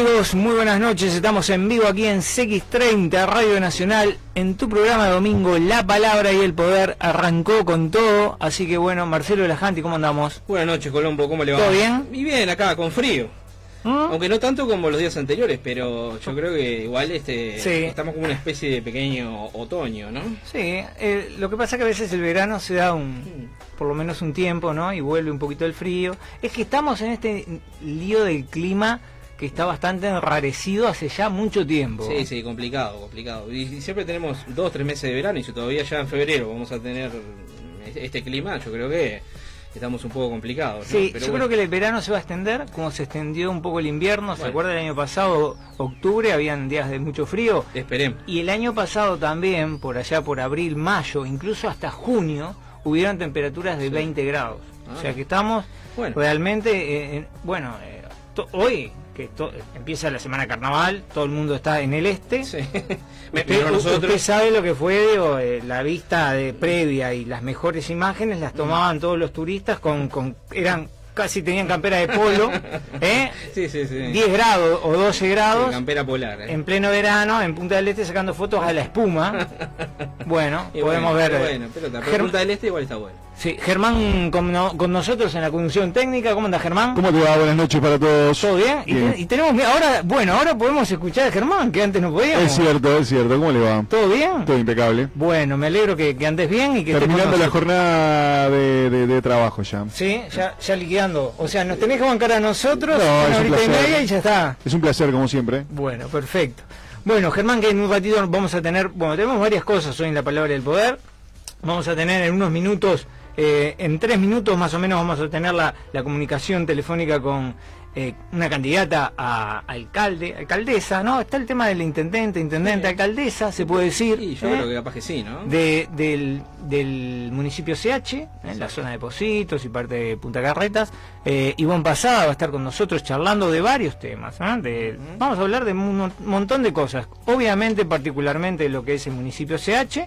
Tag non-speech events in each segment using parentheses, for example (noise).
amigos? Muy buenas noches. Estamos en vivo aquí en CX30 Radio Nacional en tu programa domingo La Palabra y el Poder arrancó con todo, así que bueno, Marcelo Lajanti, ¿cómo andamos? Buenas noches, Colombo, ¿cómo le va? ¿Todo bien? Y bien, acá con frío. ¿Mm? Aunque no tanto como los días anteriores, pero yo creo que igual este Sí. estamos como una especie de pequeño otoño, ¿no? Sí, eh, lo que pasa que a veces el verano se da un, Mm. por lo menos un tiempo, ¿no? Y vuelve un poquito el frío. Es que estamos en este lío del clima que está bastante enrarecido hace ya mucho tiempo. Sí, sí, complicado, complicado. Y, y siempre tenemos dos, tres meses de verano y si todavía ya en febrero vamos a tener este clima, yo creo que estamos un poco complicados. ¿no? Sí, Pero yo bueno. creo que el verano se va a extender, como se extendió un poco el invierno. ¿Se acuerda el año pasado, octubre, habían días de mucho frío? Esperemos. Y el año pasado también, por allá por abril, mayo, incluso hasta junio, hubieron temperaturas de 20 grados. Ah. O sea que estamos Bueno. realmente, eh, en- bueno, eh, hoy que empieza la semana carnaval, todo el mundo está en el este. Sí. (laughs) Usted, pero nosotros usted sabe lo que fue digo, eh, la vista de previa y las mejores imágenes las tomaban todos los turistas con, con eran casi tenían campera de polo, (laughs) ¿eh? Sí, sí, sí. 10 grados o 12 Sí, grados campera polar. ¿eh? en pleno verano en Punta del Este sacando fotos a la espuma. (laughs) Bueno, Y podemos bueno, ver. Bueno, pero, Germ- Punta del Este igual está bueno. Sí, Germán con, no- con nosotros en la conducción técnica. ¿Cómo anda Germán? ¿Cómo te va? Buenas noches para todos. ¿Todo bien? Y, Bien. te- y tenemos, ahora, bueno, ahora podemos escuchar a Germán, que antes no podíamos. Es cierto, es cierto. ¿Cómo le va? ¿Todo bien? Todo impecable. Bueno, me alegro que, que andes bien y que Terminando la jornada de, de- de trabajo ya. Sí, ya, ya liquidando. O sea, nos tenés que bancar a nosotros No, una horita y placer. media y ya está. Es un placer, como siempre. Bueno, perfecto. Bueno, Germán, que en un ratito vamos a tener, bueno, tenemos varias cosas hoy en la palabra del poder. Vamos a tener en unos minutos, eh, en tres minutos más o menos, vamos a tener la, la comunicación telefónica con eh, una candidata a, alcalde, alcaldesa, ¿no? Está el tema del intendente, intendente, Sí. alcaldesa, se puede decir. Y yo ¿eh? creo que capaz que sí, ¿no? de- del, del municipio CH, en la zona de Positos y parte de Punta Carretas. Eh, Ivonne Pasada va a estar con nosotros charlando de varios temas. ¿eh? De- Vamos a hablar de un mon- montón de cosas. Obviamente, particularmente de lo que es el municipio CH.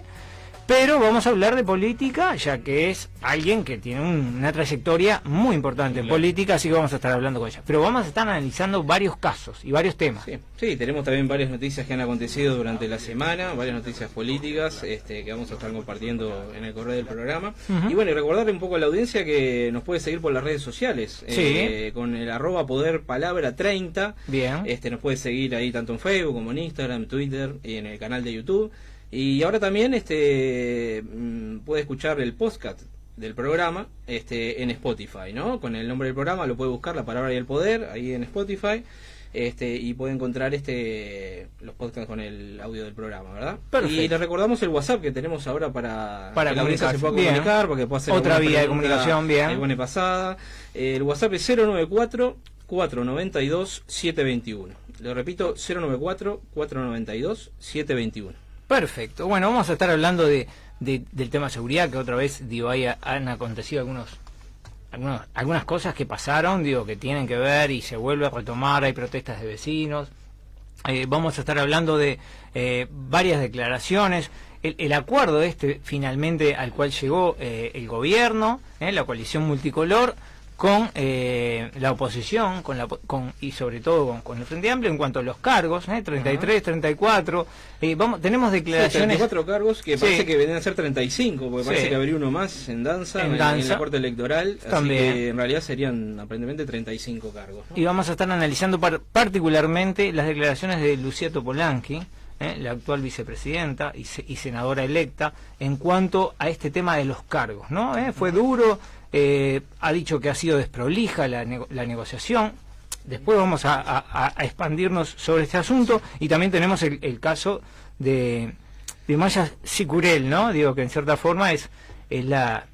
Pero vamos a hablar de política, ya que es alguien que tiene un- una trayectoria muy importante en Claro. política, así que vamos a estar hablando con ella. Pero vamos a estar analizando varios casos y varios temas. Sí, sí, tenemos también varias noticias que han acontecido durante la semana, varias noticias políticas este, que vamos a estar compartiendo en el correo del programa. Y bueno, y recordarle un poco a la audiencia que nos puede seguir por las redes sociales, Sí. eh, con el arroba poder palabra 30. Bien. Este, nos puede seguir ahí tanto en Facebook como en Instagram, Twitter y en el canal de YouTube. Y ahora también este mm, puede escuchar el podcast del programa este en Spotify, ¿no? Con el nombre del programa lo puede buscar la palabra y el poder ahí en Spotify. Este, y puede encontrar este los podcasts con el audio del programa, ¿verdad? Perfecto. Y le recordamos el WhatsApp que tenemos ahora para, Para que la audiencia se pueda comunicarse. Bien. comunicar, porque puede hacer Otra vía de comunicación, bien. pone pasada. El WhatsApp es 094 492 721. Lo repito, 094 492 721. Perfecto. Bueno, vamos a estar hablando de, de- del tema seguridad, que otra vez, digo, ahí ha- han acontecido algunos, algunos, algunas cosas que pasaron, digo, que tienen que ver y se vuelve a retomar, hay protestas de vecinos. Eh, vamos a estar hablando de eh, varias declaraciones. El, el acuerdo este, finalmente, al cual llegó eh, el gobierno, la coalición multicolor, con eh, la oposición con la, con, y sobre todo con, con el Frente Amplio en cuanto a los cargos, eh, 33, 34. Eh, vamos, tenemos Sí, declaraciones. 34 cargos que Sí. parece que venían a ser 35, porque Sí. parece que habría uno más en danza, En en, danza. en la Corte Electoral. También. Así que en realidad serían aparentemente 35 cargos. ¿no? Y vamos a estar analizando par- particularmente las declaraciones de Lucía Topolanqui, eh, la actual vicepresidenta y, se- y senadora electa, en cuanto a este tema de los cargos. ¿no? Eh, Fue duro, eh, ha dicho que ha sido desprolija la, nego- la negociación. Después vamos a, a- a expandirnos sobre este asunto y también tenemos el, el caso de, de Maya Sicurel, ¿no? Digo que en cierta forma es, es la,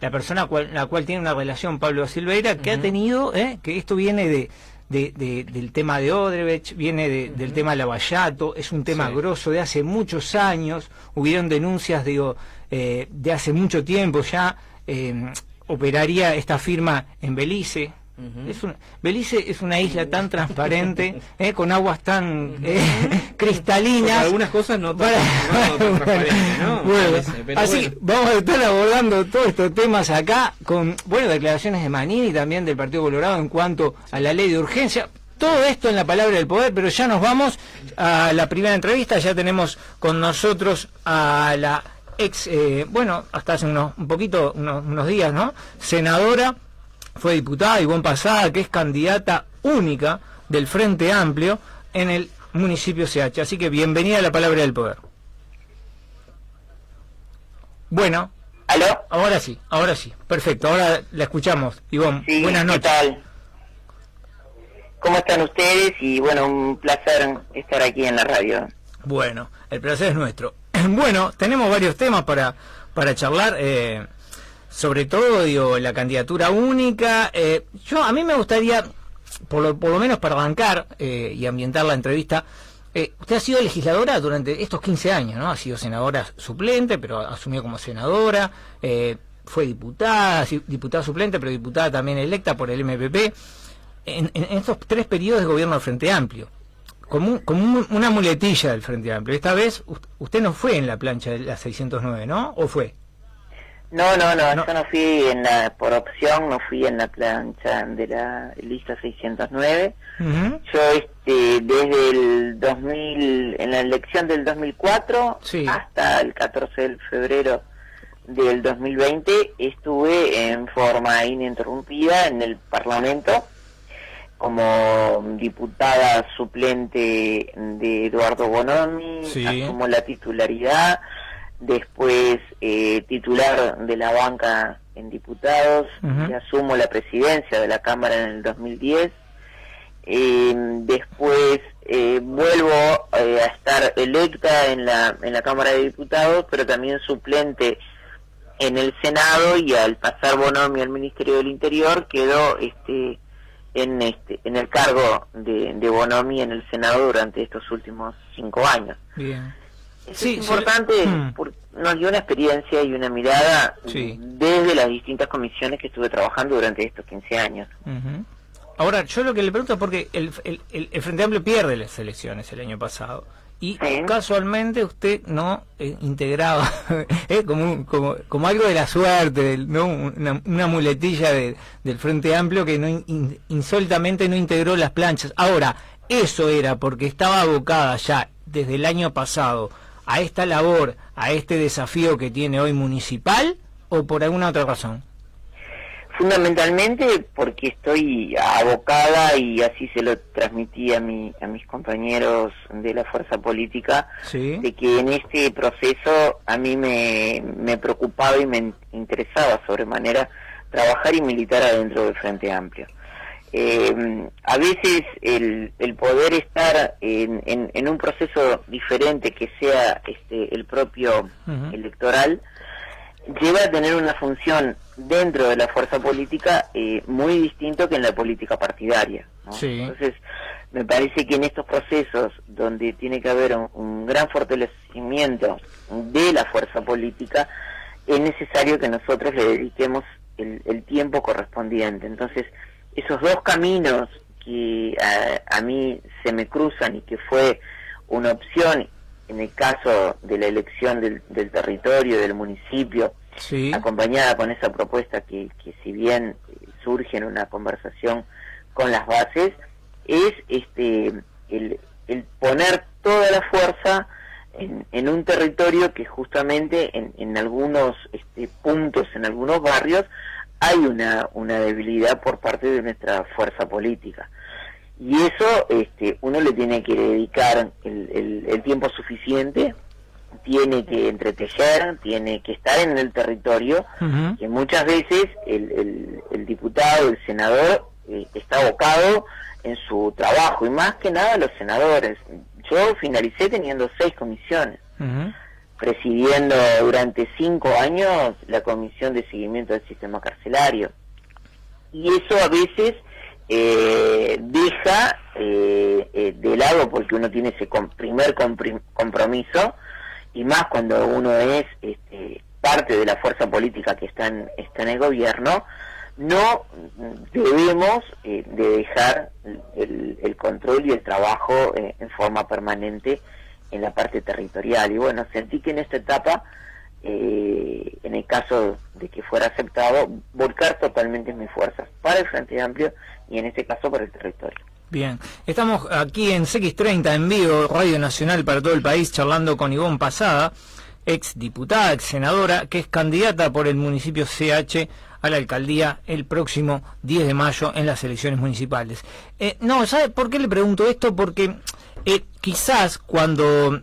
la persona cual- la cual tiene una relación Pablo Silveira que ha tenido, ¿eh? que esto viene de, de- de- del tema de Odebrecht, viene de- del tema Lavallato, es un tema Sí. grosso de hace muchos años, hubieron denuncias, digo, eh, de hace mucho tiempo ya, eh, operaría esta firma en Belice. Ujú. Es un- Belice es una isla tan (laughs) transparente, eh, con aguas tan eh, Porque cristalinas. algunas cosas no tan, Para- no así bueno. vamos a estar abordando todos estos temas acá con, bueno, declaraciones de Manini y también del Partido Colorado en cuanto a la ley de urgencia. Todo esto en la palabra del poder, pero ya nos vamos a la primera entrevista. Ya tenemos con nosotros a la ex, eh, bueno, hasta hace unos, un poquito, unos, unos días, ¿no? Senadora, fue diputada Ivonne Pasada, que es candidata única del Frente Amplio en el municipio CH. Así que bienvenida a la palabra del poder. Bueno, ¿Aló? ahora sí, ahora sí. Perfecto, ahora la escuchamos. Ivonne, Sí, buenas ¿qué noches. tal? ¿Cómo están ustedes? Y bueno, un placer estar aquí en la radio. Bueno, el placer es nuestro. (clears throat) Bueno, tenemos varios temas para, para charlar. eh, sobre todo, digo, la candidatura única. eh, yo, a mí me gustaría, por lo, menos para arrancar eh, y ambientar la entrevista, usted ha sido legisladora durante estos 15 años, ¿no? Ha sido senadora suplente, pero asumió como senadora. fue diputada, diputada suplente, pero diputada también electa por el MPP. En, en estos tres periodos de gobierno del Frente Amplio como, un- como un- una muletilla del Frente Amplio. Esta vez usted no fue en la plancha de la 609, ¿no? ¿O fue? No, no, no, No. yo no fui en la, por opción, no fui en la plancha de la lista 609. Ujú. Yo, este, desde el 2000, en la elección del 2004 Sí. hasta el 14 de febrero del 2020 estuve en forma ininterrumpida en el Parlamento como diputada suplente de Eduardo Bonomi, Sí. asumo la titularidad, después eh, titular de la banca en diputados, y asumo la presidencia de la Cámara en el 2010. Eh, después eh, vuelvo eh, a estar electa en la, en la Cámara de Diputados, pero también suplente en el Senado y al pasar Bonomi al Ministerio del Interior quedó este en este en el cargo de, de Bonomi en el Senado durante estos últimos cinco años. Bien. Eso Sí, es importante, Mm. porque nos dio una experiencia y una mirada Sí. desde las distintas comisiones que estuve trabajando durante estos 15 años. Ujú. Ahora, yo lo que le pregunto es porque el, el- el- el Frente Amplio pierde las elecciones el año pasado. Y Sí. casualmente usted no eh, integraba, (laughs) eh, como, un- como, como algo de la suerte, del- ¿no? una, una muletilla de- del Frente Amplio que no in- in- insólitamente no integró las planchas. Ahora, eso era porque estaba abocada ya desde el año pasado a esta labor, a este desafío que tiene hoy municipal o por alguna otra razón. Fundamentalmente porque estoy abocada y así se lo transmití a, mi, a mis compañeros de la fuerza política, Sí. de que en este proceso a mí me, me preocupaba y me interesaba sobremanera trabajar y militar adentro del Frente Amplio. Eh, a veces el, el poder estar en, en, en un proceso diferente que sea este, el propio electoral, lleva a tener una función dentro de la fuerza política eh, muy distinto que en la política partidaria. ¿no? Sí. Entonces, me parece que en estos procesos donde tiene que haber un, un gran fortalecimiento de la fuerza política, es necesario que nosotros le dediquemos el, el tiempo correspondiente. Entonces, esos dos caminos que a, a mí se me cruzan y que fue una opción en el caso de la elección del, del territorio, del municipio, Sí. acompañada con esa propuesta que, que si bien surge en una conversación con las bases, es este el, el poner toda la fuerza en, en un territorio que justamente en, en algunos este, puntos, en algunos barrios, hay una, una debilidad por parte de nuestra fuerza política. Y eso este, uno le tiene que dedicar el, el- el tiempo suficiente, tiene que entretejer, tiene que estar en el territorio, que muchas veces el, el- el diputado, el senador, eh, está abocado en su trabajo, y más que nada los senadores. Yo finalicé teniendo seis comisiones, presidiendo durante cinco años la comisión de seguimiento del sistema carcelario. Y eso a veces eh, deja eh, eh, de lado, porque uno tiene ese primer compromiso, y más cuando uno es este, parte de la fuerza política que está en, está en el gobierno, no debemos eh, de dejar el, el control y el trabajo eh, en forma permanente en la parte territorial. Y bueno, sentí que en esta etapa, eh, en el caso de que fuera aceptado, volcar totalmente mis fuerzas para el Frente Amplio y en este caso para el territorio. Bien, estamos aquí en CX30 en vivo, Radio Nacional para todo el país, charlando con Ivonne Pasada, ex diputada, ex senadora, que es candidata por el municipio CH a la alcaldía el próximo 10 de mayo en las elecciones municipales. Eh, no, ¿sabe por qué le pregunto esto? Porque eh, quizás cuando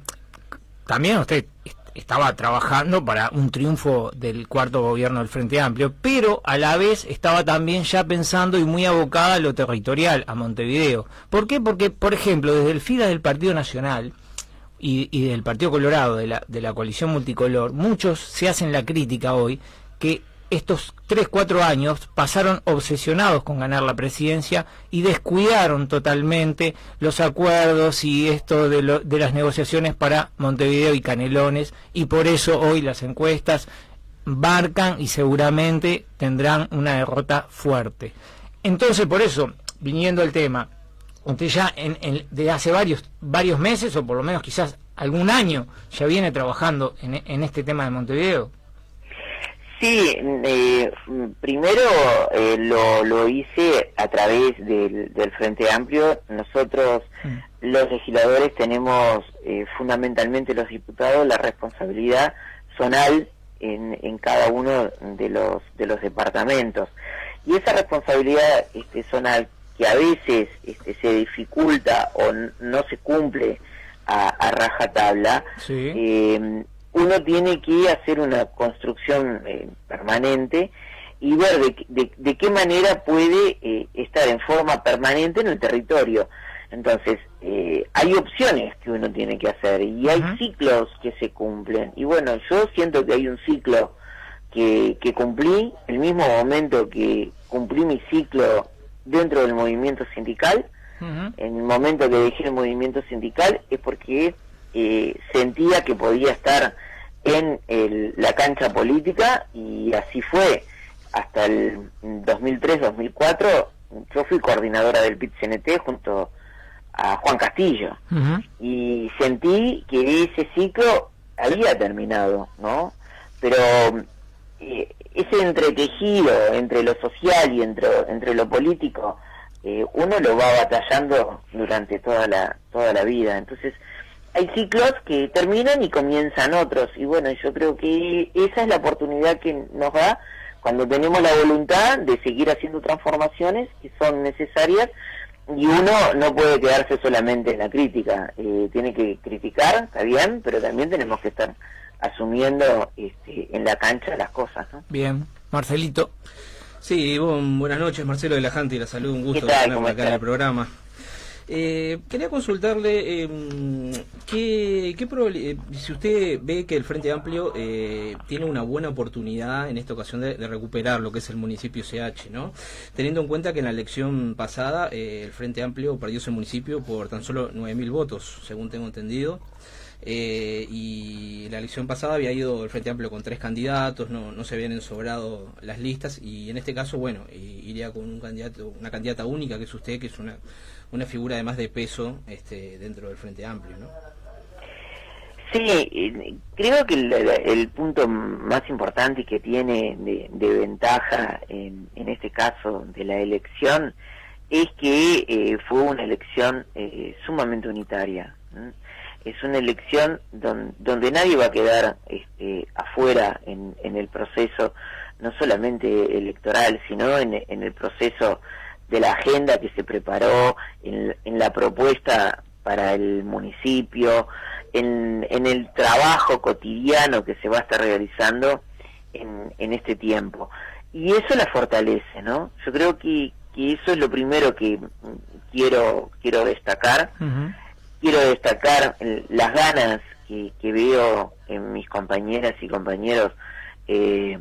también usted estaba trabajando para un triunfo del cuarto gobierno del Frente Amplio, pero a la vez estaba también ya pensando y muy abocada a lo territorial, a Montevideo. ¿Por qué? Porque, por ejemplo, desde el FIDA del Partido Nacional y, y del Partido Colorado, de la, de la coalición multicolor, muchos se hacen la crítica hoy que estos 3, 4 años pasaron obsesionados con ganar la presidencia y descuidaron totalmente los acuerdos y esto de, lo, de las negociaciones para Montevideo y Canelones y por eso hoy las encuestas marcan y seguramente tendrán una derrota fuerte. Entonces, por eso, viniendo al tema, usted ya en, en, de hace varios, varios meses, o por lo menos quizás algún año, ya viene trabajando en este tema de Montevideo. Sí, eh, primero eh, lo, lo hice a través del, del Frente Amplio. Nosotros, mm. los legisladores, tenemos eh, fundamentalmente los diputados la responsabilidad zonal en, en cada uno de los de los departamentos y esa responsabilidad este, zonal que a veces este, se dificulta o no se cumple a, a rajatabla Sí. Uno tiene que hacer una construcción eh, permanente y ver de, de, de, qué manera puede eh, estar en forma permanente en el territorio. Entonces, eh, hay opciones que uno tiene que hacer y hay ciclos que se cumplen. Y bueno, yo siento que hay un ciclo que, que cumplí, el mismo momento que cumplí mi ciclo dentro del movimiento sindical, en el momento que dejé el movimiento sindical es porque eh, sentía que podía estar en el- la cancha política y así fue. Hasta el 2003-2004 yo fui coordinadora del PIT-CNT junto a Juan Castillo y sentí que ese ciclo había terminado, ¿no? Pero eh, ese entretejido entre lo social y entre, entre lo político, eh, uno lo va batallando durante toda la, toda la vida. Entonces, hay ciclos que terminan y comienzan otros. Y bueno, yo creo que esa es la oportunidad que nos da cuando tenemos la voluntad de seguir haciendo transformaciones que son necesarias y uno no puede quedarse solamente en la crítica, eh, tiene que criticar, está bien, pero también tenemos que estar asumiendo este, en la cancha las cosas. ¿no? Bien, Marcelito. Sí, bon, buenas noches, Marcelo de la Jante, la salud, un gusto tenerlo ¿Cómo acá en el programa. Eh, quería consultarle eh, ¿qué, qué eh, si usted ve que el Frente Amplio eh, tiene una buena oportunidad en esta ocasión de, de recuperar lo que es el municipio CH, ¿no? Teniendo en cuenta que en la elección pasada eh, el Frente Amplio perdió ese municipio por tan solo 9.000 votos, según tengo entendido. Eh, y la elección pasada había ido el Frente Amplio con tres candidatos, no, se habían ensobrado las listas y en este caso, bueno, iría con un candidato, una candidata única que es usted, que es una, una figura además de peso este, dentro del Frente Amplio, ¿no? Sí, creo que el, el punto más importante que tiene de, ventaja en, en este caso de la elección es que eh, fue una elección eh, sumamente unitaria. Es una elección don- donde nadie va a quedar este, afuera en, en el proceso, no solamente electoral, sino en, en el proceso de la agenda que se preparó, en, en la propuesta para el municipio, en, en el trabajo cotidiano que se va a estar realizando en, en este tiempo. Y eso la fortalece, ¿no? Yo creo que, que eso es lo primero que quiero, quiero destacar. Quiero destacar las ganas que, que veo en mis compañeras y compañeros, eh,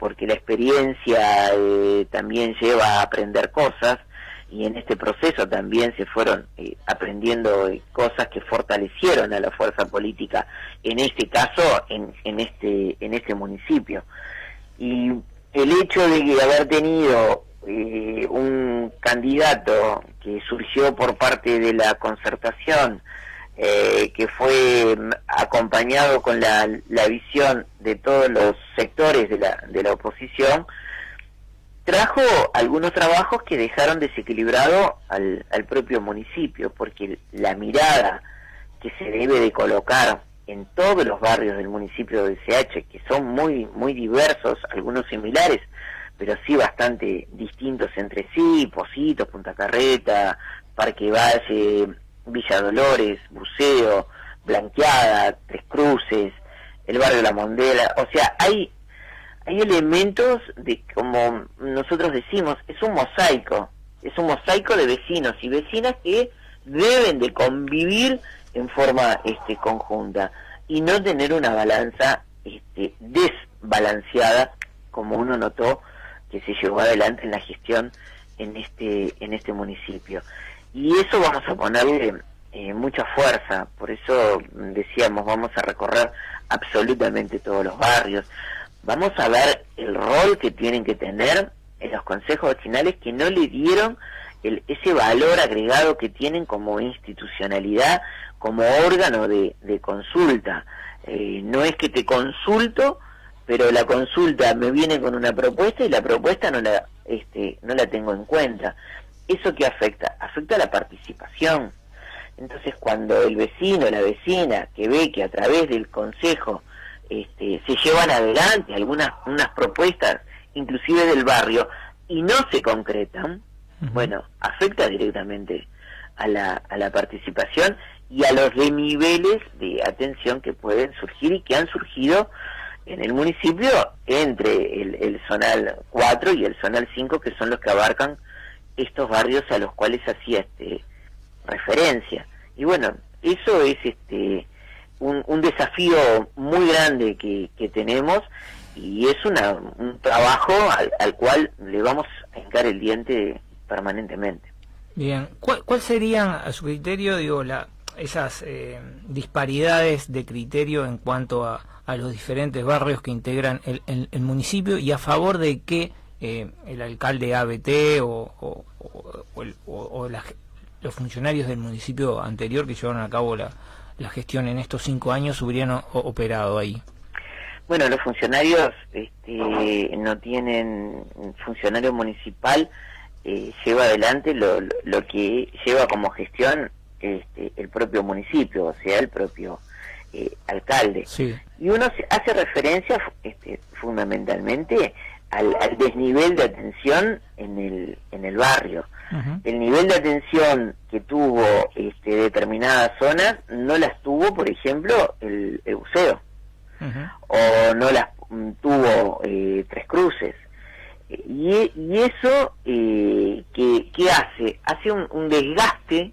porque la experiencia eh, también lleva a aprender cosas y en este proceso también se fueron eh, aprendiendo eh, cosas que fortalecieron a la fuerza política, en este caso en, en este en este municipio. Y el hecho de haber tenido eh, un candidato que surgió por parte de la concertación, eh, que fue acompañado con la, la visión de todos los sectores de la, de la oposición, trajo algunos trabajos que dejaron desequilibrado al, al propio municipio, porque la mirada que se debe de colocar en todos los barrios del municipio de CH, que son muy, muy diversos, algunos similares, pero sí bastante distintos entre sí, Positos, Punta Carreta, Parque Valle, Villa Dolores, Buceo, Blanqueada, Tres Cruces, el barrio La Mondela, o sea, hay hay elementos de como nosotros decimos, es un mosaico, es un mosaico de vecinos y vecinas que deben de convivir en forma este conjunta y no tener una balanza este, desbalanceada como uno notó que se llevó adelante en la gestión en este en este municipio y eso vamos a ponerle eh, mucha fuerza por eso decíamos vamos a recorrer absolutamente todos los barrios vamos a ver el rol que tienen que tener en los consejos vecinales que no le dieron el, ese valor agregado que tienen como institucionalidad, como órgano de, de consulta. Eh, no es que te consulto, pero la consulta me viene con una propuesta y la propuesta no la, este, no la tengo en cuenta. ¿Eso qué afecta? Afecta la participación. Entonces, cuando el vecino, la vecina, que ve que a través del consejo este, se llevan adelante algunas unas propuestas, inclusive del barrio, y no se concretan, bueno, afecta directamente a la, a la participación y a los niveles de atención que pueden surgir y que han surgido en el municipio entre el, el zonal 4 y el zonal 5, que son los que abarcan estos barrios a los cuales hacía este referencia. Y bueno, eso es este un, un desafío muy grande que, que tenemos y es una, un trabajo al, al, cual le vamos a hincar el diente permanentemente. Bien, ¿cuál, cuál serían a su criterio, digo, la, esas eh, disparidades de criterio en cuanto a, a, los diferentes barrios que integran el, el, el municipio y a favor de que eh, el alcalde ABT o, o, o, el, o la, los funcionarios del municipio anterior que llevaron a cabo la, la gestión en estos cinco años hubieran operado ahí? Bueno, los funcionarios este, no tienen, funcionario municipal eh, lleva adelante lo, lo, que lleva como gestión este, el propio municipio, o sea, el propio eh, alcalde. Sí. Y uno hace referencia este, fundamentalmente al, al, desnivel de atención en el, en el barrio. Uh -huh. El nivel de atención que tuvo este, determinadas zonas no las tuvo, por ejemplo, el, el buceo. Uh -huh. O no las mm, tuvo eh, Tres Cruces. Y, y eso, eh, ¿qué, ¿qué, hace? Hace un, un desgaste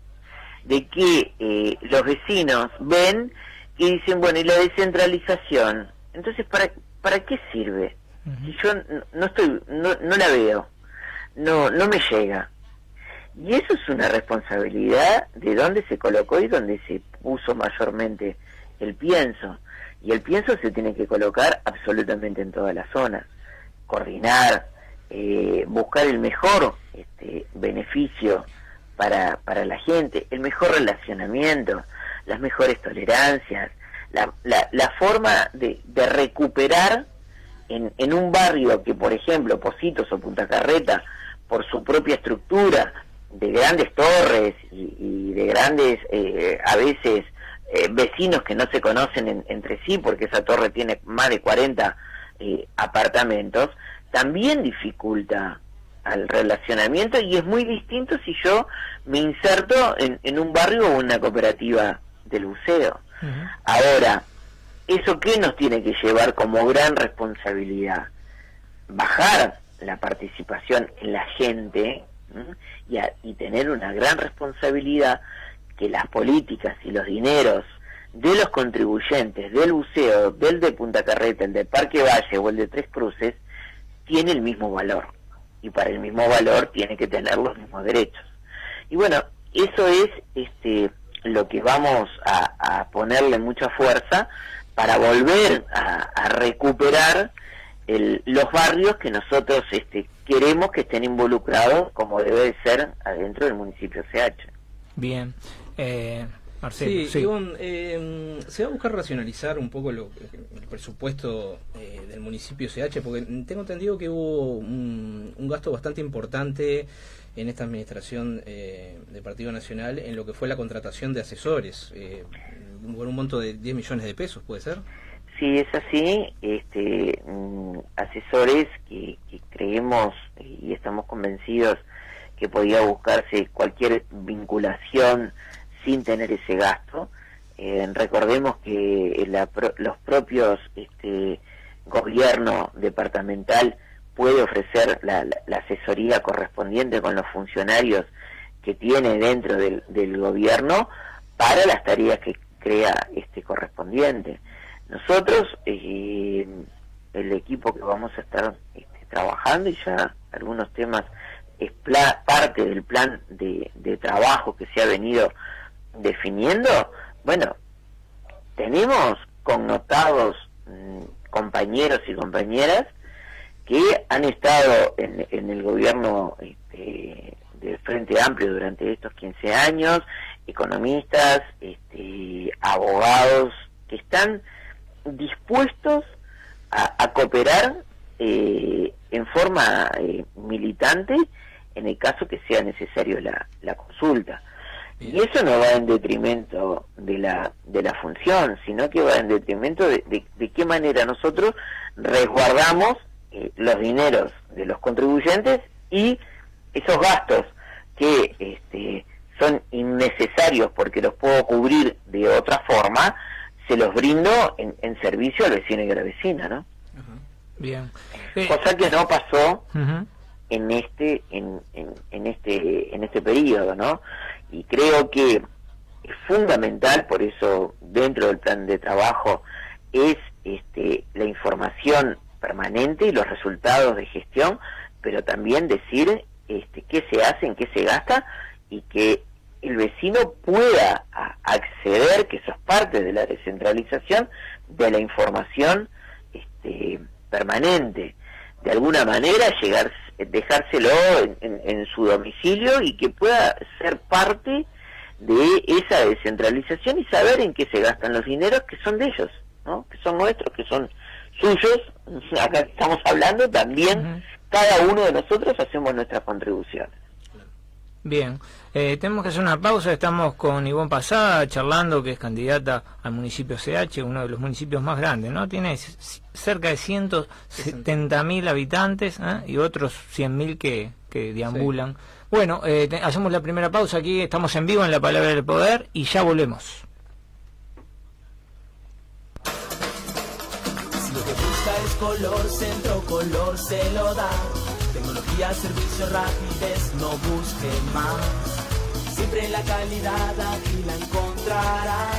de que eh, los vecinos ven y dicen, bueno, ¿y la descentralización? Entonces, ¿para, para qué sirve? Yo no estoy no, no la veo. No no me llega. Y eso es una responsabilidad de dónde se colocó y dónde se puso mayormente el pienso. Y el pienso se tiene que colocar absolutamente en todas las zonas coordinar eh, buscar el mejor este, beneficio para, para la gente el mejor relacionamiento las mejores tolerancias la, la, la forma de, de recuperar en, en, un barrio que, por ejemplo, Positos o Punta Carreta, por su propia estructura de grandes torres y, y de grandes, eh, a veces, eh, vecinos que no se conocen en, entre sí, porque esa torre tiene más de 40 eh, apartamentos, también dificulta al relacionamiento y es muy distinto si yo me inserto en, en un barrio o una cooperativa del buceo. Uh -huh. Ahora, ¿Eso qué nos tiene que llevar como gran responsabilidad? Bajar la participación en la gente y, a, y, tener una gran responsabilidad que las políticas y los dineros de los contribuyentes del buceo, del de Punta Carreta, el de Parque Valle o el de Tres Cruces, tiene el mismo valor. Y para el mismo valor tiene que tener los mismos derechos. Y bueno, eso es este lo que vamos a, a ponerle mucha fuerza para volver a, a recuperar el, los barrios que nosotros este, queremos que estén involucrados como debe de ser adentro del municipio CH. Bien. Eh, Marcelo. Sí, Ivonne, eh, se va a buscar racionalizar un poco lo, el presupuesto eh, del municipio CH, porque tengo entendido que hubo un, un gasto bastante importante en esta administración eh, del Partido Nacional en lo que fue la contratación de asesores, eh, por un monto de 10 millones de pesos, ¿puede ser? Sí, es así. Este, mm, asesores que, que creemos y estamos convencidos que podía buscarse cualquier vinculación sin tener ese gasto. Eh, recordemos que la, los propios este, gobierno departamental puede ofrecer la, la, asesoría correspondiente con los funcionarios que tiene dentro del, del, gobierno para las tareas que crea este correspondiente. Nosotros, eh, el equipo que vamos a estar este, trabajando y ya algunos temas es parte del plan de, de trabajo que se ha venido definiendo, bueno, tenemos connotados mm, compañeros y compañeras que han estado en, en el gobierno este, del Frente Amplio durante estos 15 años, economistas, este, abogados, que están dispuestos a, cooperar eh, en forma eh, militante en el caso que sea necesario la, la consulta. Y eso no va en detrimento de la, de la función, sino que va en detrimento de, de, qué manera nosotros resguardamos eh, los dineros de los contribuyentes y esos gastos que este, son innecesarios porque los puedo cubrir de otra forma, se los brindo en, en servicio al vecino y a la vecina, ¿no? Bien. Cosa que no pasó en este en, en, este en este periodo no y creo que es fundamental por eso dentro del plan de trabajo es este la información permanente y los resultados de gestión pero también decir este qué se hace en qué se gasta y que el vecino pueda acceder que eso es parte de la descentralización de la información este permanente de alguna manera llegar dejárselo en, su domicilio y que pueda ser parte de esa descentralización y saber en qué se gastan los dineros que son de ellos, ¿no? que son nuestros, que son suyos. Acá estamos hablando también, cada uno de nosotros hacemos nuestras contribuciones. Bien, eh, tenemos que hacer una pausa. Estamos con Ivonne Pasada charlando, que es candidata al municipio CH, uno de los municipios más grandes, ¿no? Tiene cerca de 170.000 habitantes ¿eh? y otros 100.000 que, que deambulan. Bueno, eh, hacemos la primera pausa aquí. Estamos en vivo en la Palabra del Poder y ya volvemos. Si lo que busca es color, centro color se lo da Tecnología, servicio, rapidez, no busque más. Siempre la calidad aquí la encontrará.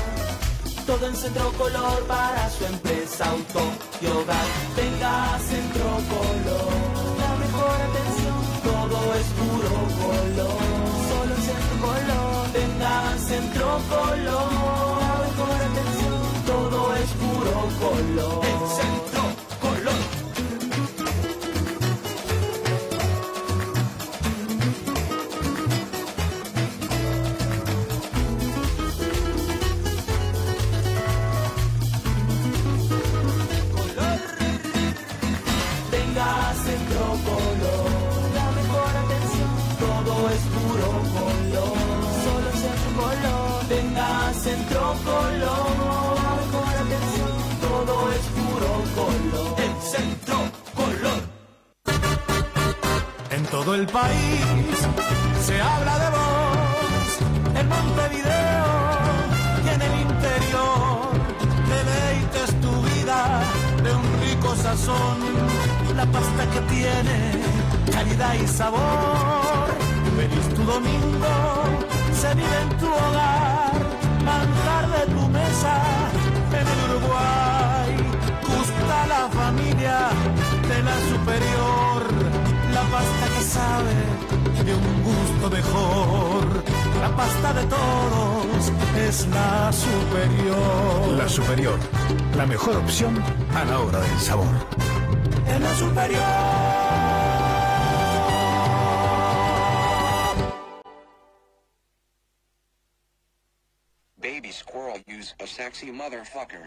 Todo en Centro Color para su empresa, auto y hogar. Tenga Centro Color, la mejor atención. Todo es puro color, solo en Centro Color. Tenga Centro Color, la mejor atención. Todo es puro color. Todo el país se habla de vos. En Montevideo y en el interior deleites tu vida de un rico sazón. La pasta que tiene calidad y sabor. Feliz tu domingo, se vive en tu hogar. Manjar de tu mesa en el Uruguay. Gusta la familia de la superior pasta que sabe de un gusto mejor. La pasta de todos es la superior. La superior, la mejor opción a la hora del sabor. En la superior. baby squirrel use a sexy motherfucker.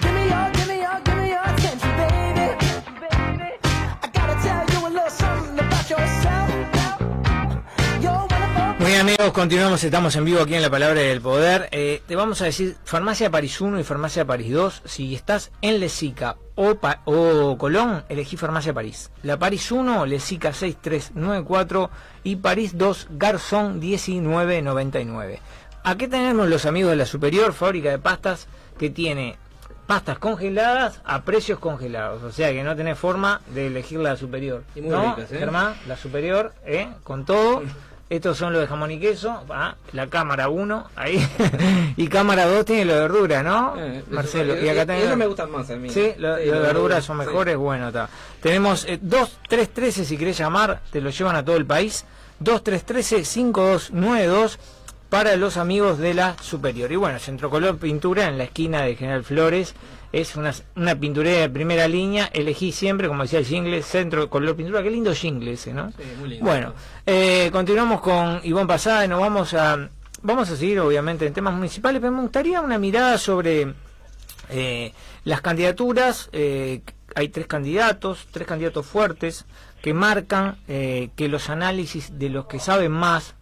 Give me your, give me your, give me your attention, amigos, continuamos, estamos en vivo aquí en La Palabra del Poder. Eh, te vamos a decir Farmacia París 1 y Farmacia París 2. Si estás en Lesica o, Pa- o Colón, elegí Farmacia París. La París 1, Lesica 6394 y París 2, Garzón 1999. Aquí tenemos los amigos de la Superior, fábrica de pastas, que tiene pastas congeladas a precios congelados. O sea que no tenés forma de elegir la superior. Y muy ¿No, ricas, ¿eh? Germán? La superior, ¿eh? Con todo. (laughs) Estos son los de jamón y queso. ah, la cámara 1, ahí. (laughs) y cámara 2 tiene lo de verdura, ¿no? Eh, Marcelo. y acá eh, tenés. Eso me gustan más a mí. Sí, lo- Sí, los de verduras son sí. mejores, bueno, está. Tenemos eh, 2313 si querés llamar, te lo llevan a todo el país. 2313 5292 para los amigos de la Superior. Y bueno, Centro Color Pintura en la esquina de General Flores. Es una, una pinturería de primera línea. Elegí siempre, como decía el jingle, Centro Color Pintura. Qué lindo jingle ese, ¿no? Sí, muy lindo. Bueno, eh, continuamos con Ivonne Pasada y nos vamos a vamos a seguir obviamente en temas municipales, pero me gustaría una mirada sobre eh, las candidaturas. eh, hay tres candidatos, tres candidatos fuertes que marcan eh, que los análisis de los que saben más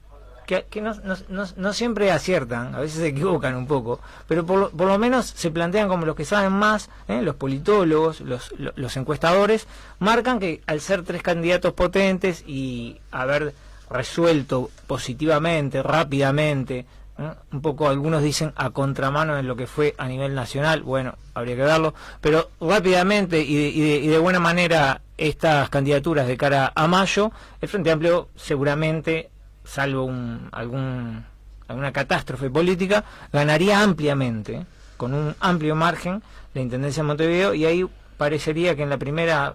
que, no, siempre aciertan, a veces se equivocan un poco, pero por lo, por lo menos se plantean como los que saben más, ¿eh? los politólogos, los, lo- los encuestadores, marcan que al ser tres candidatos potentes y haber resuelto positivamente, rápidamente, ¿eh? un poco algunos dicen a contramano en lo que fue a nivel nacional, bueno, habría que verlo, pero rápidamente y de, y de- y de buena manera estas candidaturas de cara a mayo, el Frente Amplio seguramente salvo un, algún, alguna catástrofe política, ganaría ampliamente, con un amplio margen, la Intendencia de Montevideo, y ahí parecería que en la primera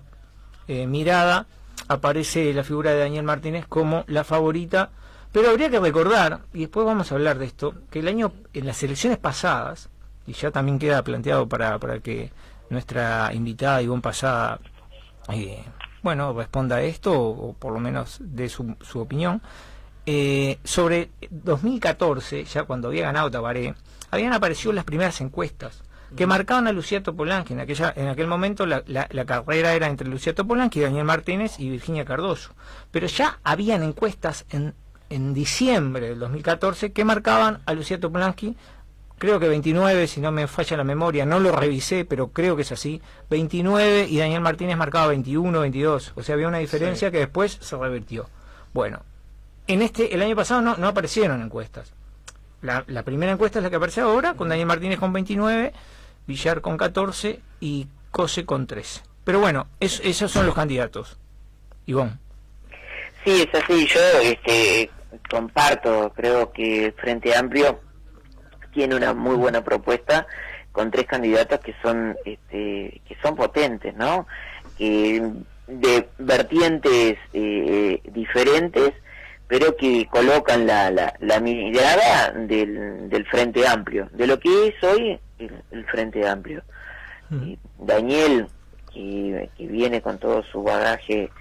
eh, mirada aparece la figura de Daniel Martínez como la favorita, pero habría que recordar, y después vamos a hablar de esto, que el año, en las elecciones pasadas, y ya también queda planteado para, para que nuestra invitada Ivonne Pasada eh, bueno, responda a esto o, por lo menos su, su opinión. Eh, sobre 2014, ya cuando había ganado Tabaré, habían aparecido las primeras encuestas que marcaban a Lucía Topolanqui. En, aquella, en aquel momento la, la- la carrera era entre Lucía Topolanqui, Daniel Martínez y Virginia Cardoso. Pero ya habían encuestas en, en diciembre del 2014 que marcaban a Lucía Topolanqui creo que 29, si no me falla la memoria, no lo revisé, pero creo que es así, 29 y Daniel Martínez marcaba 21, 22, o sea, había una diferencia que después se revirtió. Bueno, en este el año pasado no, no aparecieron encuestas. La, la primera encuesta es la que aparece ahora, con Daniel Martínez con 29, Villar con 14 y Cose con 13. Pero bueno, es- esos son los candidatos. Ivonne. Sí, es así. Yo este, comparto, creo que Frente Amplio tiene una muy buena propuesta con tres candidatos que son este, que son potentes, ¿no? Que de vertientes eh, diferentes, pero que colocan la, la, la mirada del, del Frente Amplio, de lo que es hoy el, el Frente Amplio. Y Daniel, que, que viene con todo su bagaje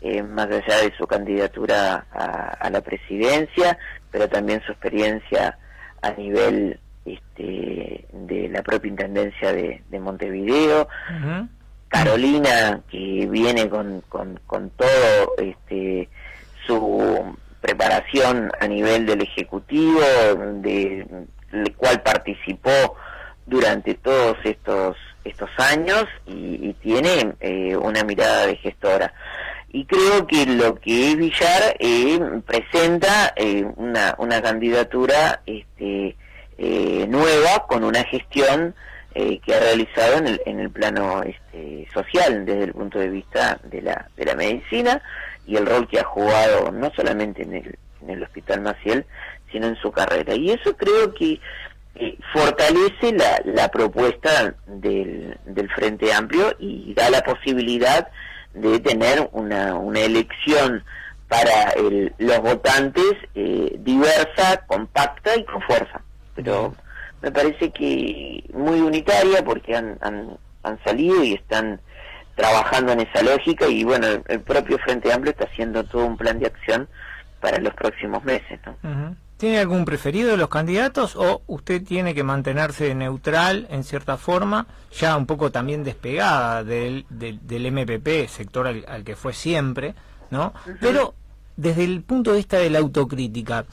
eh, más allá de su candidatura a, a la presidencia, pero también su experiencia a nivel este, de la propia intendencia de, de Montevideo. Carolina, que viene con, con, con todo este, su preparación a nivel del Ejecutivo, de, del cual participó durante todos estos estos años y, tiene eh, una mirada de gestora. Y creo que lo que es Villar eh, presenta eh, una, una candidatura este, eh, nueva con una gestión que ha realizado en el, en el plano este, social desde el punto de vista de la, de la medicina y el rol que ha jugado no solamente en el, en el Hospital Maciel, sino en su carrera. Y eso creo que eh, fortalece la, la propuesta del, del Frente Amplio y da la posibilidad de tener una, una elección para el- los votantes eh, diversa, compacta y con fuerza. Pero me parece que muy unitaria porque han, han, han salido y están trabajando en esa lógica y bueno, el, el propio Frente Amplio está haciendo todo un plan de acción para los próximos meses. ¿no? ¿Tiene algún preferido de los candidatos o usted tiene que mantenerse neutral en cierta forma, ya un poco también despegada del, del, del MPP, sector al, al, que fue siempre, ¿no? Pero desde el punto de vista de la autocrítica,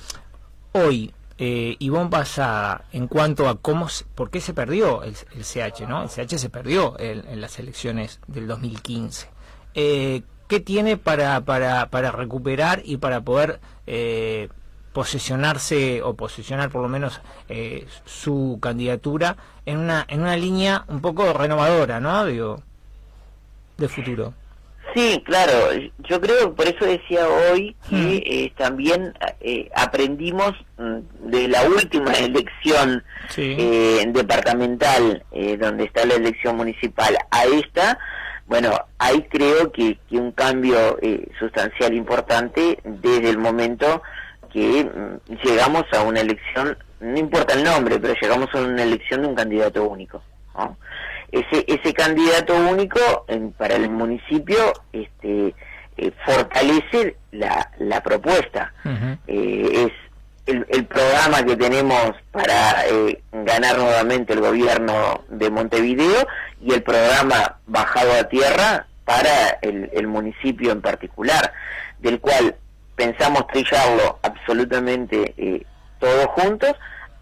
hoy, eh, Ivonne Pasada, en cuanto a cómo, por qué se perdió el, el CH, ¿no? El CH se perdió en, en las elecciones del 2015. Eh, ¿Qué tiene para, para, para recuperar y para poder eh, posesionarse o posicionar por lo menos eh, su candidatura en una en una línea un poco renovadora, ¿no? Digo, de futuro. Sí, claro. Yo creo, por eso decía hoy que eh, también eh, aprendimos mm, de la última elección Sí. eh, departamental, eh, donde está la elección municipal, a esta, bueno, ahí creo que, que un cambio eh, sustancial importante desde el momento que mm, llegamos a una elección, no importa el nombre, pero llegamos a una elección de un candidato único. ¿no? Ese, ese candidato único en- para el municipio este, eh, fortalece la, la propuesta. Eh, es el, el programa que tenemos para eh, ganar nuevamente el gobierno de Montevideo y el programa bajado a tierra para el, el municipio en particular, del cual pensamos trillarlo absolutamente todos juntos,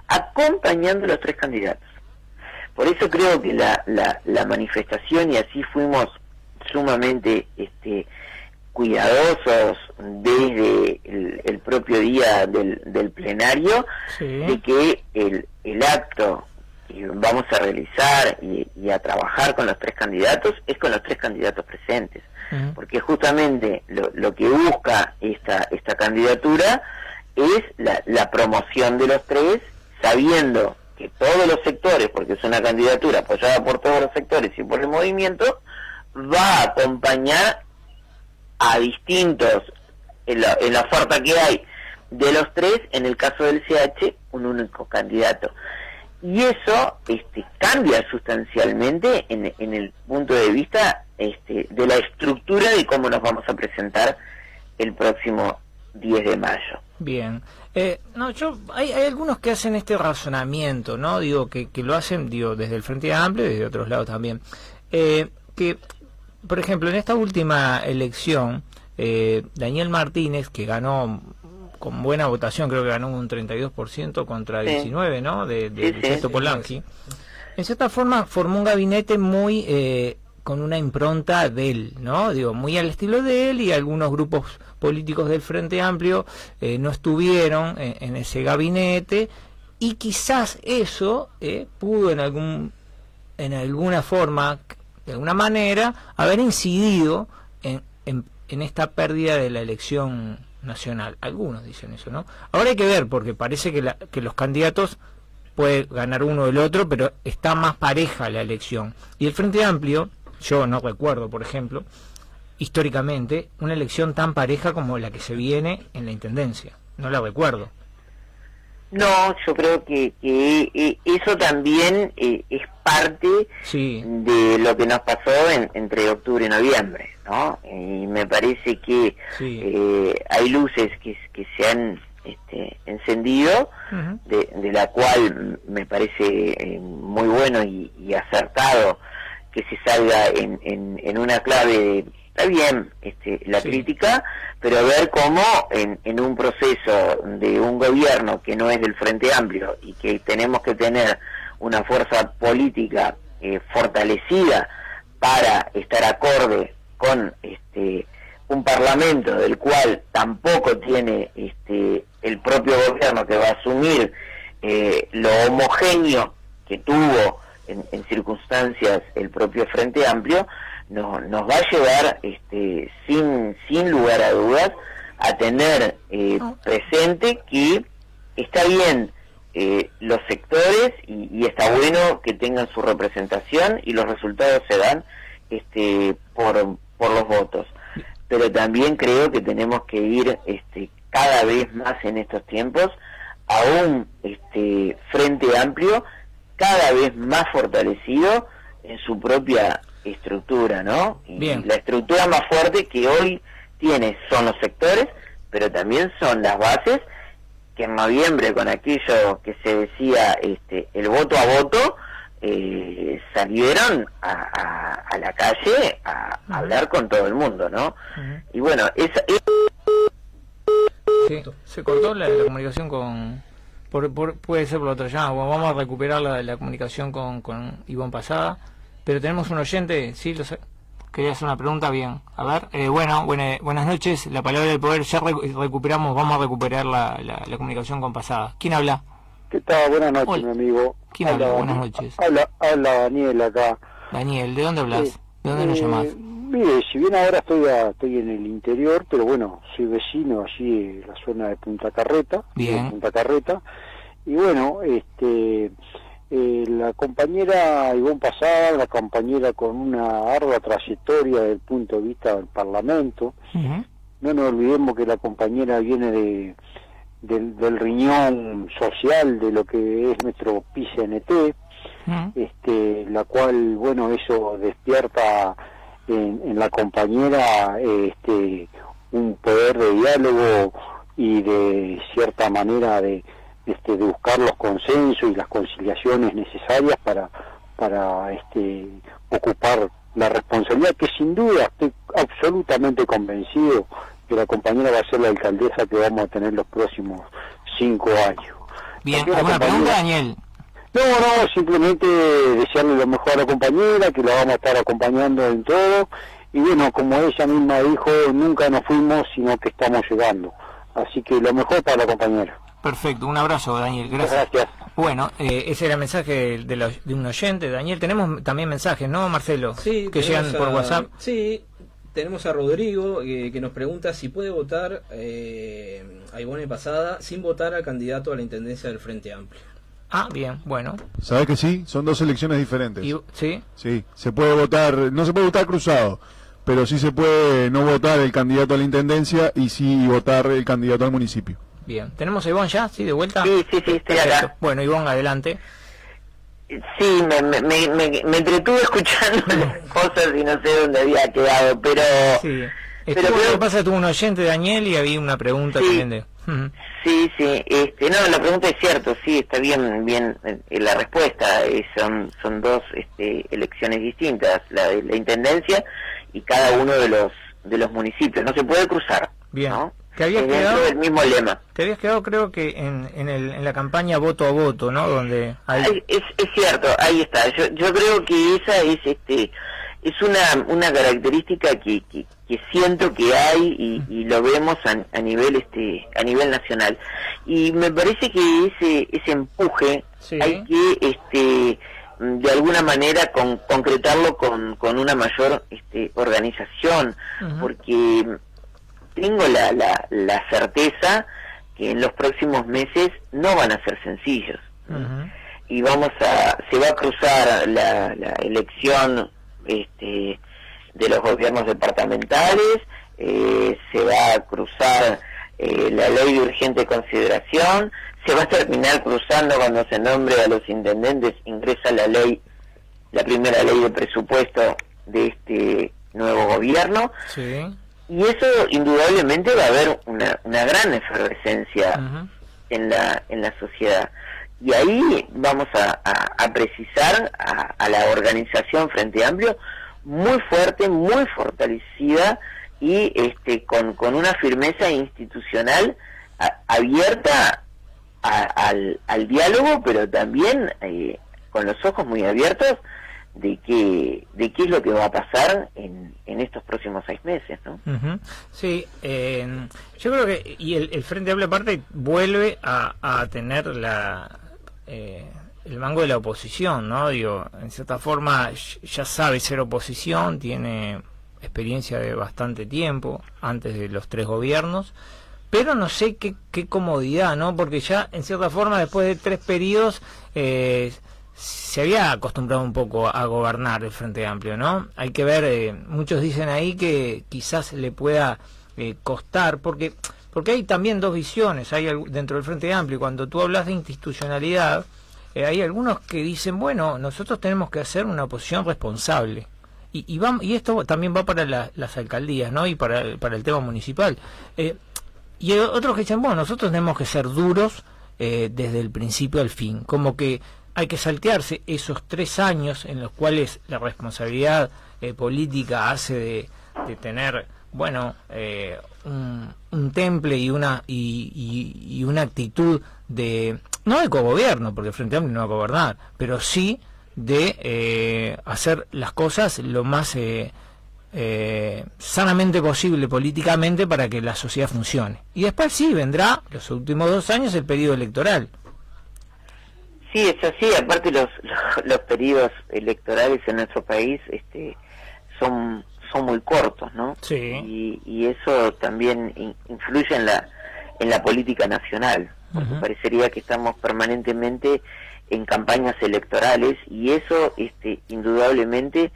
acompañando a los tres candidatos. Por eso creo que la, la, la manifestación, y así fuimos sumamente este, cuidadosos desde el, el propio día del, del plenario, Sí. de que el, el acto que vamos a realizar y, y a trabajar con los tres candidatos es con los tres candidatos presentes porque justamente lo, lo que busca esta, esta candidatura es la, la promoción de los tres, sabiendo que todos los sectores, porque es una candidatura apoyada por todos los sectores y por el movimiento, va a acompañar a distintos, en la, en la oferta que hay de los tres, en el caso del CH, un único candidato. Y eso este, cambia sustancialmente en, en el punto de vista este, de la estructura de cómo nos vamos a presentar el próximo 10 de mayo. Bien. Eh, no, yo hay, hay algunos que hacen este razonamiento, ¿no? Digo que, que lo hacen, digo, desde el Frente Amplio y desde otros lados también. Eh, que, por ejemplo, en esta última elección, eh, Daniel Martínez, que ganó con buena votación, creo que ganó un 32% contra Sí. 19, ¿no? De, de Sí, Polanqui. En cierta forma formó un gabinete muy eh, con una impronta de él, ¿no? Digo, muy al estilo de él y algunos grupos políticos del Frente Amplio eh, no estuvieron en, ese gabinete y quizás eso eh, pudo en algún en alguna forma, de alguna manera, haber incidido en, en, en esta pérdida de la elección nacional. Algunos dicen eso, ¿no? Ahora hay que ver, porque parece que, la- que los candidatos puede ganar uno o el otro, pero está más pareja la elección. Y el Frente Amplio, yo no recuerdo, por ejemplo, históricamente, una elección tan pareja como la que se viene en la Intendencia. No la recuerdo. No, yo creo que, que eh, eso también eh, es parte Sí, de lo que nos pasó en- entre octubre y noviembre, ¿no? Y me parece que Sí. eh, hay luces que, que se han este, encendido, de, de la cual me parece eh, muy bueno y, y acertado que se salga en, en, en una clave de, está bien este, la Sí. crítica, pero ver cómo en, en un proceso de un gobierno que no es del Frente Amplio y que tenemos que tener una fuerza política eh, fortalecida para estar acorde con este un parlamento del cual tampoco tiene este el propio gobierno que va a asumir eh, lo homogéneo que tuvo en, en circunstancias el propio Frente Amplio no- nos va a llevar este sin sin lugar a dudas a tener eh, presente que está bien eh, los sectores y, y está bueno que tengan su representación y los resultados se dan este por, por los votos. Pero también creo que tenemos que ir este cada vez más en estos tiempos a un este frente amplio cada vez más fortalecido en su propia estructura, ¿no? Y Bien. la estructura más fuerte que hoy tiene son los sectores, pero también son las bases que en noviembre con aquello que se decía este, el voto a voto, eh, salieron a, a- a la calle a hablar con todo el mundo, ¿no? Y bueno, esa, es- Sí, se cortó la, la comunicación con... por- por- puede ser por otra llamada, bueno, vamos a recuperar la, la comunicación con, con Ivonne Pasada, pero tenemos un oyente, sí, lo sé. Quería hacer una pregunta, bien. A ver, eh, bueno, buena- buenas noches, la palabra del poder, ya recu- recuperamos, vamos a recuperar la, la- la comunicación con Pasada. ¿Quién habla? ¿Qué tal? Buenas noches, Hola. mi amigo. ¿Quién habla? Buenas noches. Habla, habla Daniel acá. Daniel, ¿de dónde hablas? Eh, ¿De dónde nos eh, llamás? Mire, si bien ahora estoy a- estoy en el interior, pero bueno, soy vecino allí en la zona de Punta Carreta. Bien. de Punta Carreta. Y bueno, este eh, la compañera Ivonne Pasada, la compañera con una ardua trayectoria desde el punto de vista del Parlamento. No nos olvidemos que la compañera viene de del, del riñón social de lo que es nuestro PCNT, Ujú. este, la cual, bueno, eso despierta en, en la compañera este, un poder de diálogo y de cierta manera de, este, de buscar los consensos y las conciliaciones necesarias para, para este, ocupar la responsabilidad que sin duda estoy absolutamente convencido que la compañera va a ser la alcaldesa que vamos a tener los próximos cinco años. Bien, ¿alguna pregunta, Daniel? no, no, simplemente desearle lo mejor a la compañera, que la vamos a estar acompañando en todo. Y bueno, como ella misma dijo, nunca nos fuimos, sino que estamos llegando. Así que lo mejor para la compañera. Perfecto, un abrazo, Daniel, gracias. gracias. Bueno, eh, ese era el mensaje de, de la- de un oyente. Daniel, tenemos también mensajes, ¿no, Marcelo? Sí, que tenemos llegan por a- WhatsApp. Sí, tenemos a Rodrigo eh, que nos pregunta si puede votar eh, a Ivone Pasada sin votar al candidato a la intendencia del Frente Amplio. Ah, bien, bueno. ¿Sabes que sí? Son dos elecciones diferentes. Y, ¿Sí? Sí, se puede votar, no se puede votar cruzado, pero sí se puede no votar el candidato a la intendencia y sí votar el candidato al municipio. Bien. ¿Tenemos a Ivonne ya? ¿Sí, de vuelta? Sí, sí, sí, estoy Perfecto. acá. Bueno, Ivonne, adelante. sí, me, me, me, me- entretuve (laughs) escuchando (laughs) cosas y no sé dónde había quedado, pero... Sí. Pero creo- que pasa tuvo un oyente, Daniel, y había una pregunta Sí. también de... (laughs) Sí, sí, este, no, la pregunta es cierto, sí, está bien, bien, eh, la respuesta eh, son, son dos este, elecciones distintas, la de la intendencia y cada uno de los, de los municipios, no se puede cruzar, Bien. ¿no? Que había Es dentro quedado- del mismo lema. Te habías quedado, creo que, en, en, el, en la campaña voto a voto, ¿no? Donde hay... Ay, Es, es cierto, ahí está, yo, yo creo que esa es, este, es una, una característica que, que, que siento que hay y, y lo vemos a, a nivel este a nivel nacional y me parece que ese ese empuje Sí. hay que este de alguna manera con, concretarlo con, con una mayor este, organización Ujú. porque tengo la, la, la certeza que en los próximos meses no van a ser sencillos. Y vamos a se va a cruzar la, la elección este de los gobiernos departamentales eh, se va a cruzar eh, la ley de urgente consideración se va a terminar cruzando cuando se nombre a los intendentes ingresa la ley la primera ley de presupuesto de este nuevo gobierno. Sí. Y eso indudablemente va a haber una, una gran efervescencia en la en la sociedad. Y ahí vamos a, a- a precisar a, a la organización Frente Amplio muy fuerte muy fortalecida y este con, con una firmeza institucional a- abierta al, al diálogo pero también eh, con los ojos muy abiertos de qué de qué es lo que va a pasar en, en estos próximos seis meses ¿no? Ujú. Sí, eh, yo creo que y el, el Frente Amplio aparte vuelve a, a tener la eh, el mango de la oposición, ¿no? Digo, en cierta forma ya sabe ser oposición, tiene experiencia de bastante tiempo antes de los tres gobiernos, pero no sé qué, qué comodidad, ¿no? Porque ya en cierta forma después de tres periodos eh, se había acostumbrado un poco a gobernar el Frente Amplio, ¿no? Hay que ver, eh, muchos dicen ahí que quizás le pueda eh, costar, porque porque hay también dos visiones hay dentro del Frente Amplio. Cuando tú hablas de institucionalidad, eh, hay algunos que dicen, bueno, nosotros tenemos que hacer una oposición responsable. Y, y, y esto también va para la- las alcaldías, ¿no? Y para, el- para el tema municipal. Eh, y otros que dicen, bueno, nosotros tenemos que ser duros eh, desde el principio al fin, como que hay que saltearse esos tres años en los cuales la responsabilidad eh, política hace de, tener, bueno, eh, un, temple y una y, y, una actitud de no de cogobierno, porque Frente Amplio no va a gobernar, pero sí de eh, hacer las cosas lo más eh, eh, sanamente posible políticamente para que la sociedad funcione. Y después sí, vendrá los últimos dos años el periodo electoral. Sí, es así. Aparte los, los, los periodos electorales en nuestro país este, son son muy cortos, ¿no? Sí. Y, y eso también in, influye en la en la política nacional, porque uh -huh. parecería que estamos permanentemente en campañas electorales y eso este, indudablemente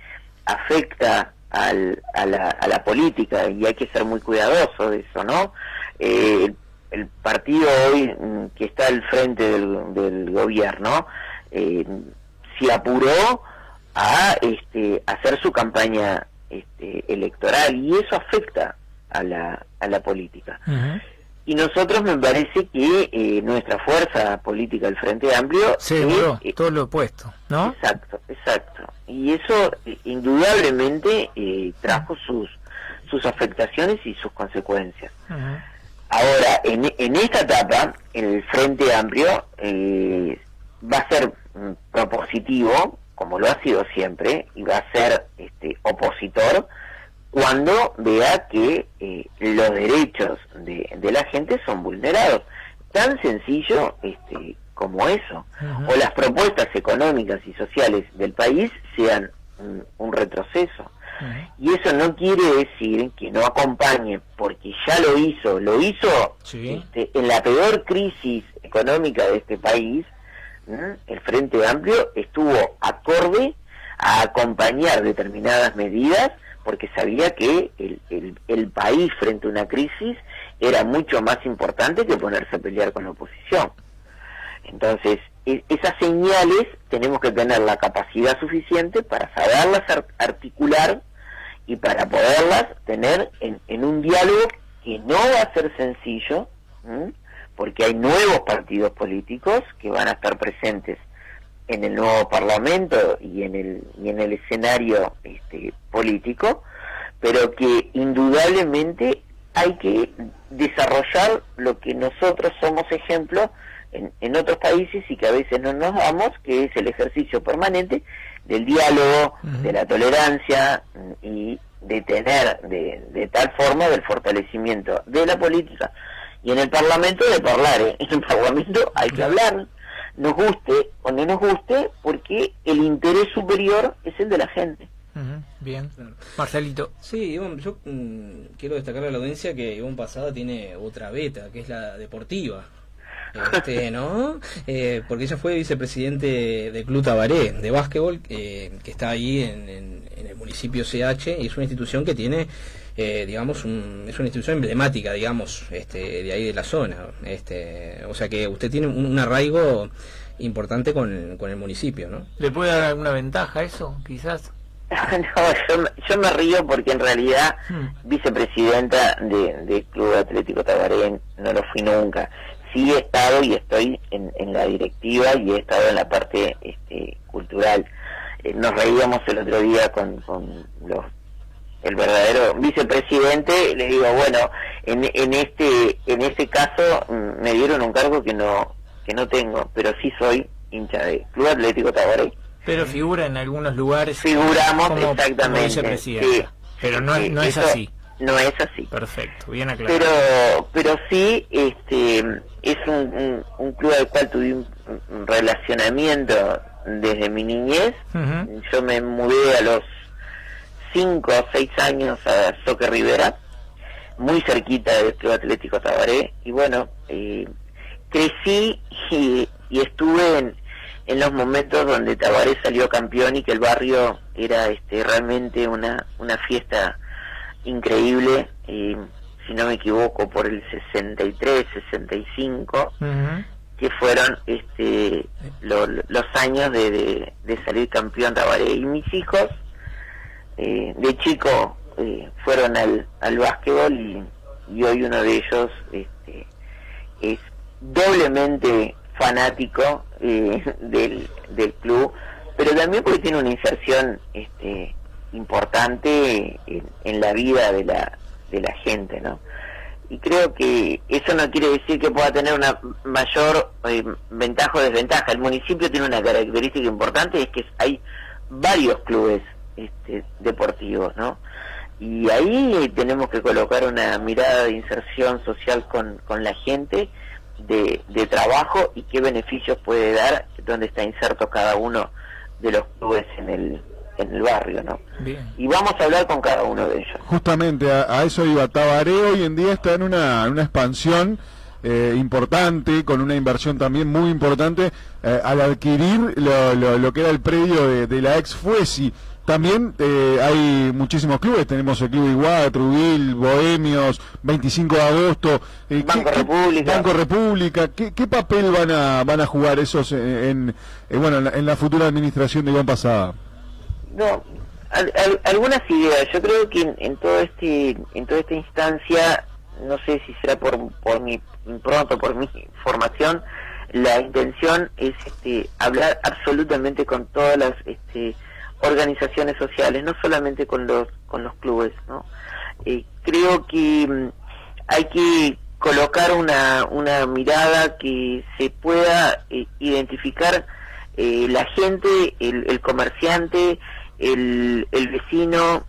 afecta al, a, la, a, la, política y hay que ser muy cuidadoso de eso, ¿no? Eh, el, partido hoy mm, que está al frente del, del gobierno eh, se apuró a este, hacer su campaña este, electoral y eso afecta a la, a la política. Uh -huh. Y nosotros me parece que eh, nuestra fuerza política, el Frente Amplio... Seguro, eh, todo lo opuesto, ¿no? Exacto, exacto. Y eso eh, indudablemente trajo sus, sus afectaciones y sus consecuencias. Uh -huh. Ahora, en, en, esta etapa, el Frente Amplio va a ser mm, propositivo, como lo ha sido siempre, y va a ser este, opositor cuando vea que eh, los derechos de, de, la gente son vulnerados. Tan sencillo este, como eso. Uh -huh. O las propuestas económicas y sociales del país sean un, un retroceso. Y eso no quiere decir que no acompañe, porque ya lo hizo, lo hizo sí. este, en la peor crisis económica de este país, el Frente Amplio estuvo acorde a acompañar determinadas medidas porque sabía que el, el, el, país frente a una crisis era mucho más importante que ponerse a pelear con la oposición. Entonces, e esas señales tenemos que tener la capacidad suficiente para saberlas articular y para poderlas tener en, en un diálogo que no va a ser sencillo, porque hay nuevos partidos políticos que van a estar presentes en el nuevo parlamento y en el y en el escenario este, político pero que indudablemente hay que desarrollar lo que nosotros somos ejemplo en, en, otros países y que a veces no nos damos que es el ejercicio permanente del diálogo uh -huh. de la tolerancia y de tener de, de tal forma del fortalecimiento de la política y en el parlamento de hablar ¿eh? (laughs) en el parlamento hay que hablar nos guste o no nos guste, porque el interés superior es el de la gente. Uh -huh. Bien, Marcelito. Sí, Iván, yo mmm, quiero destacar a la audiencia que Iván Pasada tiene otra beta, que es la deportiva. Este, ¿no? Eh, porque ella fue vicepresidente de Club Tabaré, de básquetbol, eh, que está ahí en, en, en, el municipio CH, y es una institución que tiene, eh, digamos, un, es una institución emblemática, digamos, este, de ahí de la zona. Este, o sea que usted tiene un, un arraigo importante con, con el municipio, ¿no? ¿Le puede dar alguna ventaja eso, quizás? (laughs) no, yo, yo, me río porque en realidad hmm. vicepresidenta de, de Club Atlético Tabaré no lo fui nunca sí he estado y estoy en, en, la directiva y he estado en la parte este, cultural. Eh, nos reíamos el otro día con, con los el verdadero vicepresidente le digo bueno en, en este en este caso mm, me dieron un cargo que no que no tengo pero sí soy hincha de Club Atlético Tabaré pero figura en algunos lugares figuramos como, exactamente como sí, pero no, no es así no es así. Perfecto, bien aclarado. Pero, pero sí, este, es un, un, un club al cual tuve un, un, relacionamiento desde mi niñez. Uh -huh. Yo me mudé a los 5 o 6 años a Soque Rivera, muy cerquita del Club Atlético Tabaré, y bueno, eh, crecí y, y estuve en, en los momentos donde Tabaré salió campeón y que el barrio era este realmente una, una fiesta increíble, y, si no me equivoco, por el 63, 65, uh -huh. que fueron este lo, los años de, de, de, salir campeón Tabaré. Y mis hijos, eh, de chico, eh, fueron al, al básquetbol y, y hoy uno de ellos este, es doblemente fanático eh, del, del club, pero también porque tiene una inserción este, importante en, la vida de la, de la gente, ¿no? y creo que eso no quiere decir que pueda tener una mayor eh, ventaja o desventaja. El municipio tiene una característica importante es que hay varios clubes este, deportivos, ¿no? Y ahí tenemos que colocar una mirada de inserción social con, con la gente, de, de trabajo y qué beneficios puede dar donde está inserto cada uno de los clubes en el, en el barrio, ¿no? Y vamos a hablar con cada uno de ellos. Justamente a, a eso iba. Tabaré hoy en día está en una, en una expansión eh, importante, con una inversión también muy importante, eh, al adquirir lo, lo, lo que era el predio de, de la ex Fuesi. También eh, hay muchísimos clubes, tenemos el Club Iguada, Trubil, Bohemios, 25 de agosto, eh, Banco ¿qué- qué- República. Banco República, ¿qué, qué papel van a, van a jugar esos en, en, bueno, en la, en la futura administración de Iván Pasada? No, al- al- algunas ideas. Yo creo que en, en todo este, en toda esta instancia, no sé si será por, por mi pronto, por mi (laughs) formación, la intención es este, hablar absolutamente con todas las este, organizaciones sociales, no solamente con los con los clubes, ¿no? Eh, creo que mm, hay que colocar una, una mirada que se pueda eh, identificar eh, la gente, el, el comerciante, el, el vecino,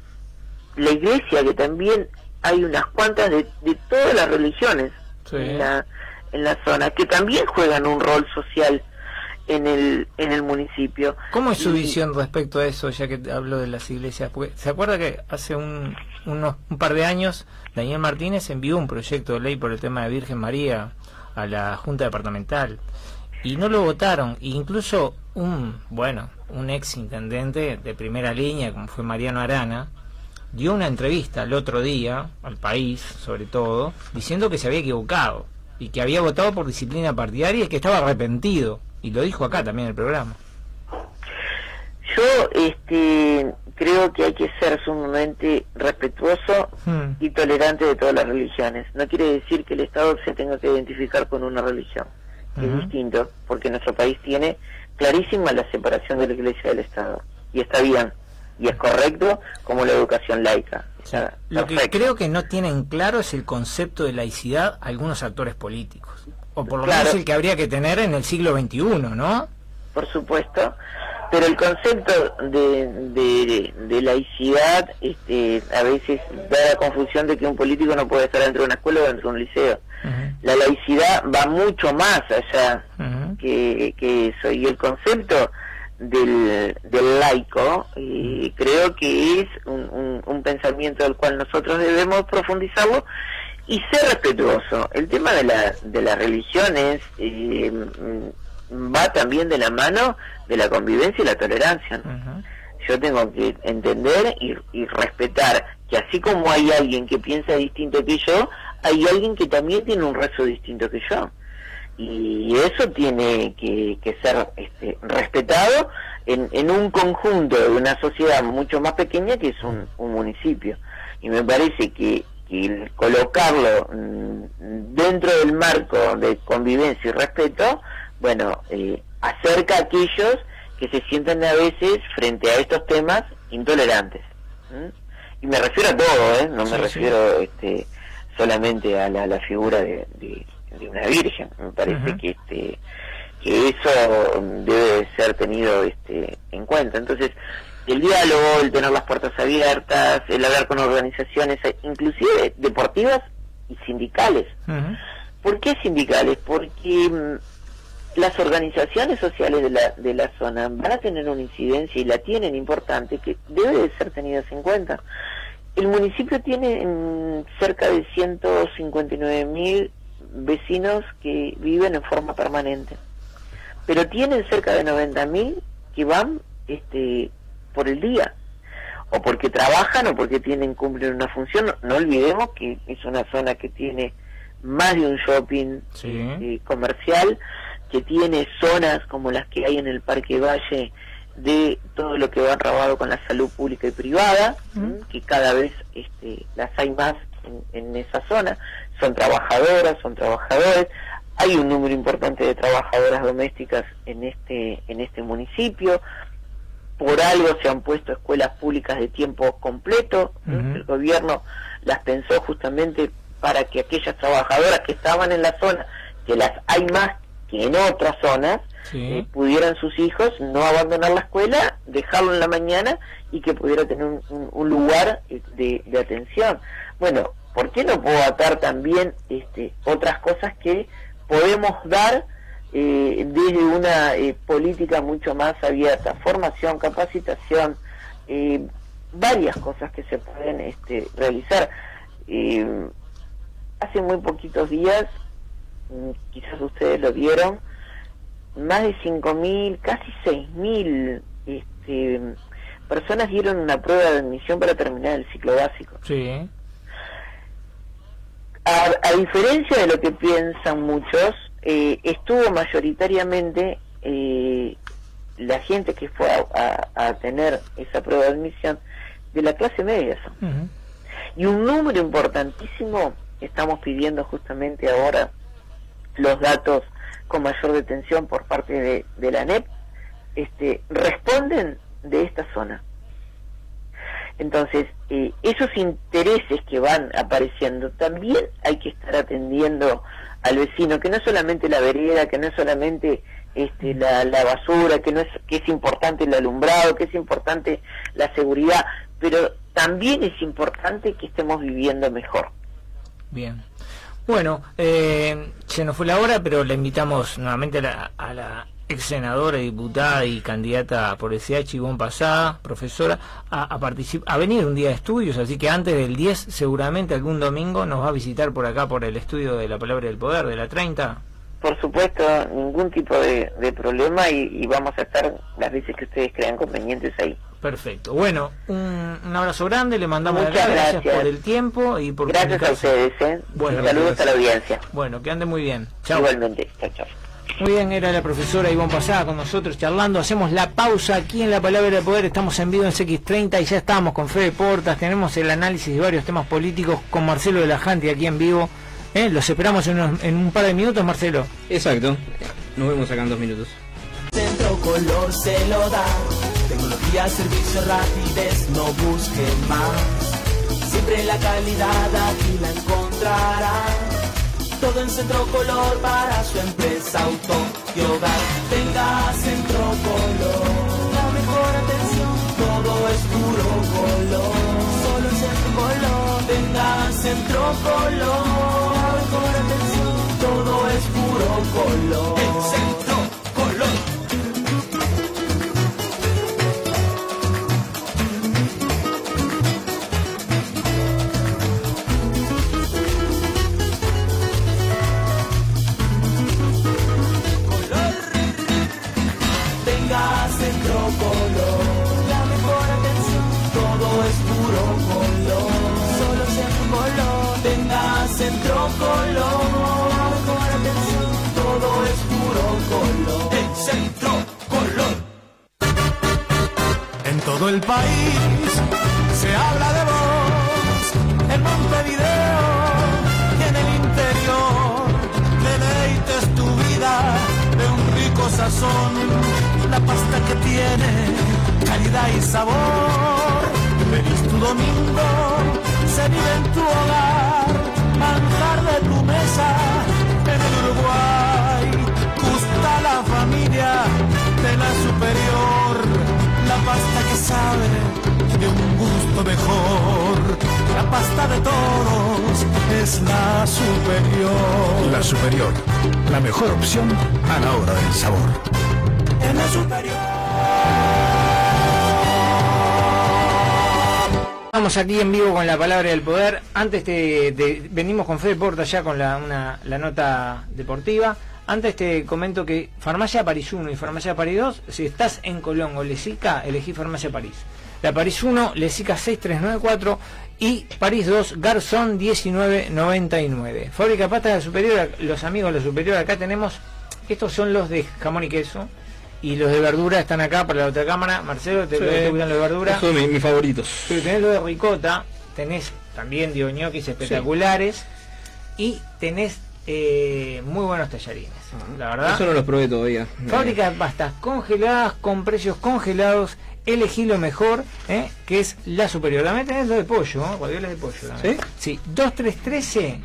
la iglesia, que también hay unas cuantas de, de todas las religiones Sí. en, la, en la zona, que también juegan un rol social en el, en el municipio. ¿Cómo es su Y- visión respecto a eso, ya que hablo de las iglesias? Porque, ¿Se acuerda que hace un, unos, un par de años Daniel Martínez envió un proyecto de ley por el tema de Virgen María a la Junta Departamental y no lo votaron? E incluso un, bueno, un ex intendente de primera línea, como fue Mariano Arana, dio una entrevista el otro día, al país sobre todo, diciendo que se había equivocado y que había votado por disciplina partidaria y que estaba arrepentido. Y lo dijo acá también en el programa. Yo este, creo que hay que ser sumamente respetuoso Hmm. y tolerante de todas las religiones. No quiere decir que el Estado se tenga que identificar con una religión. Es Ujú. distinto, porque nuestro país tiene clarísima la separación de la Iglesia del Estado. Y está bien, y es correcto como la educación laica. Lo que creo que no tienen claro es el concepto de laicidad algunos actores políticos. O por lo Claro. menos el que habría que tener en el siglo XXI, ¿no? por supuesto, pero el concepto de, de, de laicidad este, a veces da la confusión de que un político no puede estar dentro de una escuela o dentro de un liceo. La laicidad va mucho más allá. Que, que eso y el concepto del, del laico eh, creo que es un, un- un pensamiento del cual nosotros debemos profundizarlo y ser respetuoso. El tema de, la, de las religiones eh, va también de la mano de la convivencia y la tolerancia. Yo tengo que entender y, y respetar que así como hay alguien que piensa distinto que yo, hay alguien que también tiene un rezo distinto que yo. Y eso tiene que, que ser este, respetado en, en un conjunto de una sociedad mucho más pequeña que es un, un municipio. Y me parece que, que colocarlo mm, dentro del marco de convivencia y respeto, bueno, eh, acerca a aquellos que se sientan a veces frente a estos temas intolerantes. Y me refiero a todo, ¿eh? no me Sí, sí. refiero este, solamente a la, la figura de, de- de una virgen. Me parece que este que eso debe ser tenido este, en cuenta. Entonces, el diálogo, el tener las puertas abiertas, el hablar con organizaciones, eh, inclusive deportivas y sindicales. Ujú. ¿Por qué sindicales? Porque mm, las organizaciones sociales de la, de la zona van a tener una incidencia y la tienen importante que debe de ser tenidas en cuenta. El municipio tiene mm, cerca de 159 mil vecinos que viven en forma permanente, pero tienen cerca de 90 mil que van este, por el día o porque trabajan o porque tienen cumplen una función. No, no olvidemos que es una zona que tiene más de un shopping Sí. eh, comercial, que tiene zonas como las que hay en el Parque Valle de todo lo que va robado con la salud pública y privada, que cada vez este, las hay más en, en esa zona, son trabajadoras, son trabajadores, hay un número importante de trabajadoras domésticas en este, en este municipio, por algo se han puesto escuelas públicas de tiempo completo, el gobierno las pensó justamente para que aquellas trabajadoras que estaban en la zona, que las hay más que en otras zonas, eh, pudieran sus hijos no abandonar la escuela, dejarlo en la mañana y que pudiera tener un, un- un lugar de, de atención. Bueno, ¿por qué no puedo atar también este, otras cosas que podemos dar eh, desde una eh, política mucho más abierta? Formación, capacitación, eh, varias cosas que se pueden este, realizar. Eh, hace muy poquitos días, mm, quizás ustedes lo vieron, más de 5.000, casi 6.000 este, personas dieron una prueba de admisión para terminar el ciclo básico. Sí. A, a diferencia de lo que piensan muchos, eh, estuvo mayoritariamente eh, la gente que fue a, a- a tener esa prueba de admisión de la clase media. son. Y un número importantísimo, estamos pidiendo justamente ahora los datos con mayor detención por parte de, de la NEP, este, responden de esta zona. Entonces, eh, esos intereses que van apareciendo, también hay que estar atendiendo al vecino, que no es solamente la vereda, que no es solamente este, la, la basura, que no es que es importante el alumbrado, que es importante la seguridad, pero también es importante que estemos viviendo mejor. Bien. Bueno, eh, se nos fue la hora, pero le invitamos nuevamente a la, a la ex senadora, diputada y candidata por el CH, Ivonne Pasada, profesora, a, a, a venir un día de estudios, así que antes del 10, seguramente algún domingo nos va a visitar por acá, por el estudio de la Palabra del Poder, de la 30. Por supuesto, ningún tipo de, de problema y, y vamos a estar las veces que ustedes crean convenientes ahí. Perfecto. Bueno, un, un abrazo grande, le mandamos Muchas gracias, gracias. por el tiempo y por Gracias a ustedes, ¿eh? Bueno, saludos gracias. a la audiencia. Bueno, que ande muy bien. Chao. Igualmente, chao, chao. Muy bien, era la profesora Ivonne Pasada con nosotros charlando. Hacemos la pausa aquí en La Palabra del Poder. Estamos en vivo en CX30 y ya estamos con Fede Portas. Tenemos el análisis de varios temas políticos con Marcelo de la Janti aquí en vivo. ¿Eh? Los esperamos en, unos- en un par de minutos, Marcelo. Exacto. Nos vemos acá en dos minutos. Centro Color se lo da. Tecnología, servicio, rapidez, no busque más. Siempre la calidad aquí la encontrará. Todo en Centro Color para su empresa, auto y hogar. Venga a Centro Color. La mejor atención, todo es puro color. Solo en Centro Color. Venga a Centro Color. La pasta que tiene calidad y sabor. Feliz tu domingo, se vive en tu hogar, manjar de tu mesa en el Uruguay. Gusta la familia de la superior, la pasta que sabe de un gusto mejor. La pasta de todos es la superior. La superior, la mejor opción a la hora del sabor. En la superior. Estamos aquí en vivo con la palabra del poder. Antes te, te- venimos con Fede Porta ya con la, una- la nota deportiva. Antes te comento que Farmacia París 1 y Farmacia París 2, si estás en Colón o Lesica, elegí Farmacia París. La París 1, Lesica 6394 y París 2, Garzón 1999. Fábrica Pasta de la Superior, los amigos de la Superior, acá tenemos, estos son los de jamón y queso. Y los de verdura están acá para la otra cámara. Marcelo, ¿te, Sí. te gustan los de verdura? Son mis, mis favoritos. Pero tenés lo de ricota, tenés también dio ñoquis espectaculares y tenés eh, muy buenos tallarines, la verdad. Eso no los probé todavía. Fábrica de pastas congeladas con precios congelados. Elegí lo mejor, ¿eh? que es la superior. También tenés lo de pollo, ¿eh? ravioles de pollo. también. ¿Sí? Sí, 2313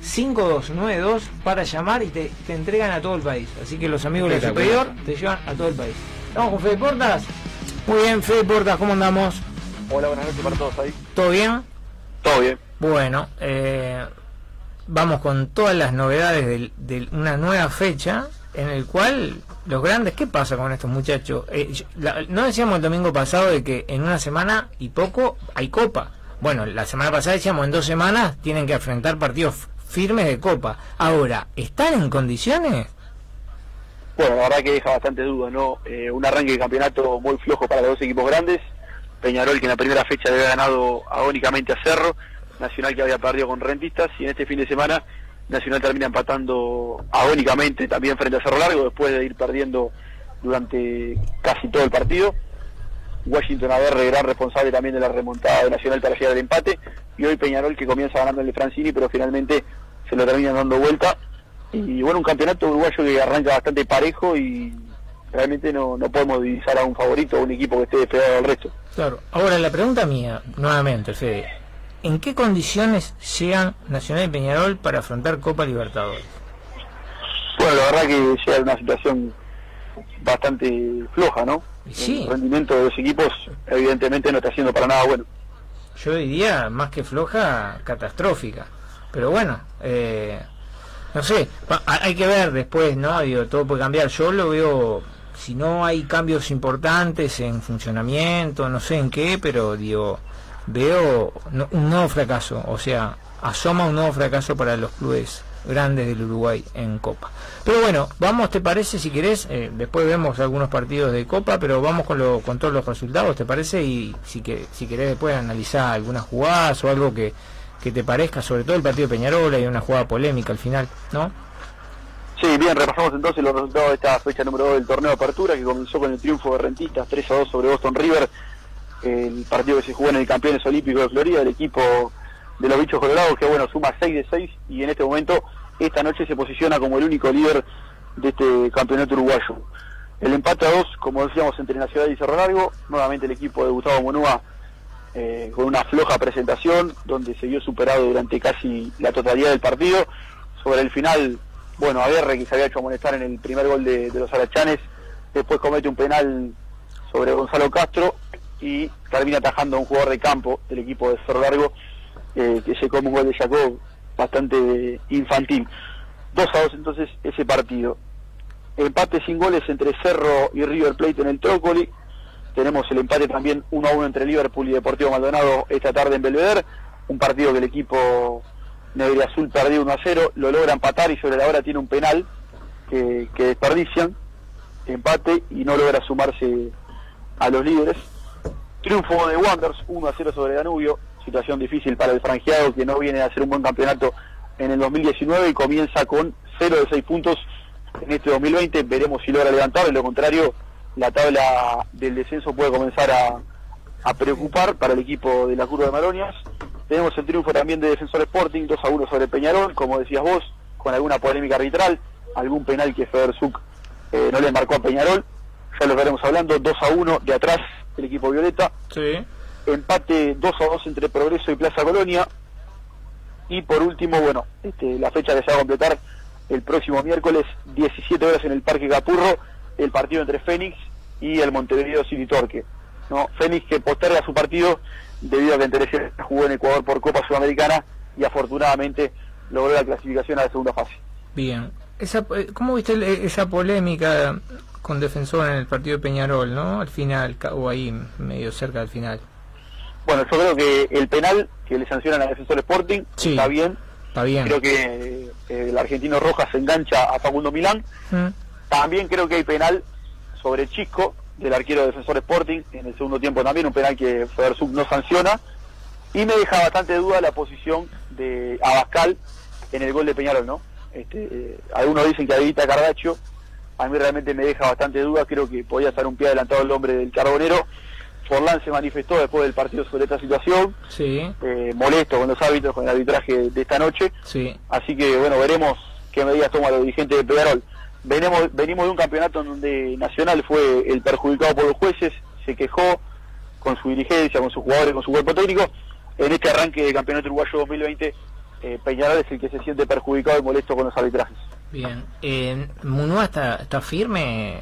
5292 para llamar y te, te entregan a todo el país. Así que los amigos de la superior te llevan a todo el país. Vamos con Fede Portas. Muy bien, Fede Portas, ¿cómo andamos? Hola, buenas noches para todos ahí. ¿Todo bien? Todo bien. Bueno, eh, vamos con todas las novedades del- de, una nueva fecha en el cual los grandes, ¿qué pasa con estos muchachos? Eh, la- no decíamos el domingo pasado de que en una semana y poco hay copa. Bueno, la semana pasada decíamos en dos semanas tienen que enfrentar partidos firmes de copa. Ahora, ¿están en condiciones? Bueno, la verdad que deja bastante duda, ¿no? Eh, un arranque de campeonato muy flojo para los dos equipos grandes. Peñarol, que en la primera fecha había ganado agónicamente a Cerro. Nacional, que había perdido con Rentistas. Y en este fin de semana, Nacional termina empatando agónicamente también frente a Cerro Largo, después de ir perdiendo durante casi todo el partido. Washington Averre, gran responsable también de la remontada de Nacional para llegar al empate. Y hoy Peñarol, que comienza ganando el de Francini, pero finalmente se lo terminan dando vuelta. Y bueno, un campeonato uruguayo que arranca bastante parejo y realmente no, no podemos divisar a un favorito o un equipo que esté despegado del resto. Claro. Ahora, la pregunta mía, nuevamente, Fede. ¿En qué condiciones llegan Nacional y Peñarol para afrontar Copa Libertadores? Bueno, la verdad que llega una situación bastante floja, ¿no? Sí. El rendimiento de los equipos evidentemente no está siendo para nada bueno. yo diría más que floja, catastrófica. Pero bueno, eh, no sé, hay que ver después, ¿no? Digo, todo puede cambiar. Yo lo veo, si no hay cambios importantes en funcionamiento, no sé en qué, pero digo, veo un nuevo fracaso. O sea, asoma un nuevo fracaso para los clubes grandes del Uruguay en Copa. Pero bueno, vamos, ¿te parece? Si querés, eh, después vemos algunos partidos de Copa, pero vamos con, lo, con todos los resultados, ¿te parece? Y si, que, si querés después analizar algunas jugadas o algo que, te parezca, sobre todo el partido de Peñarol, hay una jugada polémica al final, ¿no? Sí, bien, repasamos entonces los resultados de esta fecha número 2 del torneo de apertura que comenzó con el triunfo de Rentistas 3 a 2 sobre Boston River, el partido que se jugó en el Campeones Olímpicos de Florida, el equipo de los bichos colorados que bueno, suma 6 de 6 y en este momento, esta noche se posiciona como el único líder de este campeonato uruguayo. El empate a 2, como decíamos, entre Nacional y Cerro Largo, nuevamente el equipo de Gustavo Monúa eh, con una floja presentación, donde se vio superado durante casi la totalidad del partido. Sobre el final, bueno, Aguerre, que se había hecho amonestar en el primer gol de, de los Arachanes, después comete un penal sobre Gonzalo Castro y termina atajando a un jugador de campo del equipo de Cerro Largo, eh, que se come un gol de Jacob bastante infantil. 2 a 2 entonces ese partido. Empate sin goles entre Cerro y River Plate en el Trócoli. Tenemos el empate también 1 a 1 entre Liverpool y Deportivo Maldonado esta tarde en Belvedere. Un partido que el equipo negro y azul perdió 1 a 0. Lo logra empatar y sobre la hora tiene un penal que desperdician. Empate y no logra sumarse a los líderes. Triunfo de Wanderers 1 a 0 sobre Danubio. Situación difícil para el franjeado que no viene a hacer un buen campeonato en el 2019 y comienza con 0 de 6 puntos en este 2020. Veremos si logra levantar. De lo contrario, la tabla del descenso puede comenzar a, preocupar para el equipo de la Curva de Maronias. Tenemos el triunfo también de Defensor Sporting, 2 a 1 sobre Peñarol, como decías vos, con alguna polémica arbitral, algún penal que Federsuk eh, no le marcó a Peñarol. Ya lo estaremos hablando, 2 a 1 de atrás el equipo Violeta. Sí. Empate 2 a 2 entre Progreso y Plaza Colonia. Y por último, bueno, este, la fecha que se va a completar el próximo miércoles, 17 horas en el Parque Capurro, el partido entre Fénix y el Montevideo City Torque. ¿no? Fénix que posterga su partido debido a que Enterese jugó en Ecuador por Copa Sudamericana y afortunadamente logró la clasificación a la segunda fase. Bien. Esa, eh, ¿Cómo viste el- esa polémica con Defensor en el partido de Peñarol, no? Al final, o ahí medio cerca del final. Bueno, yo creo que el penal que le sancionan a Defensor Sporting Sí. está bien. Está bien. Creo que eh, el argentino Rojas se engancha a Facundo Milán. Mm. También creo que hay penal sobre Chisco, del arquero de Defensor Sporting, en el segundo tiempo también, un penal que Federsub no sanciona. Y me deja bastante duda la posición de Abascal en el gol de Peñarol, ¿no? Este, eh, algunos dicen que habilita a Cardacho, a mí realmente me deja bastante duda, creo que podía estar un pie adelantado el hombre del Carbonero. Forlán se manifestó después del partido sobre esta situación, Sí, eh, molesto con los árbitros, con el arbitraje de esta noche. sí. Así que bueno, veremos qué medidas toma los dirigentes de Peñarol. Venimos, venimos de un campeonato en donde Nacional fue el perjudicado por los jueces, se quejó con su dirigencia, con sus jugadores, con su cuerpo técnico. En este arranque del campeonato uruguayo 2020, eh, Peñarol es el que se siente perjudicado y molesto con los arbitrajes. Bien. Eh, ¿Munúa está, está firme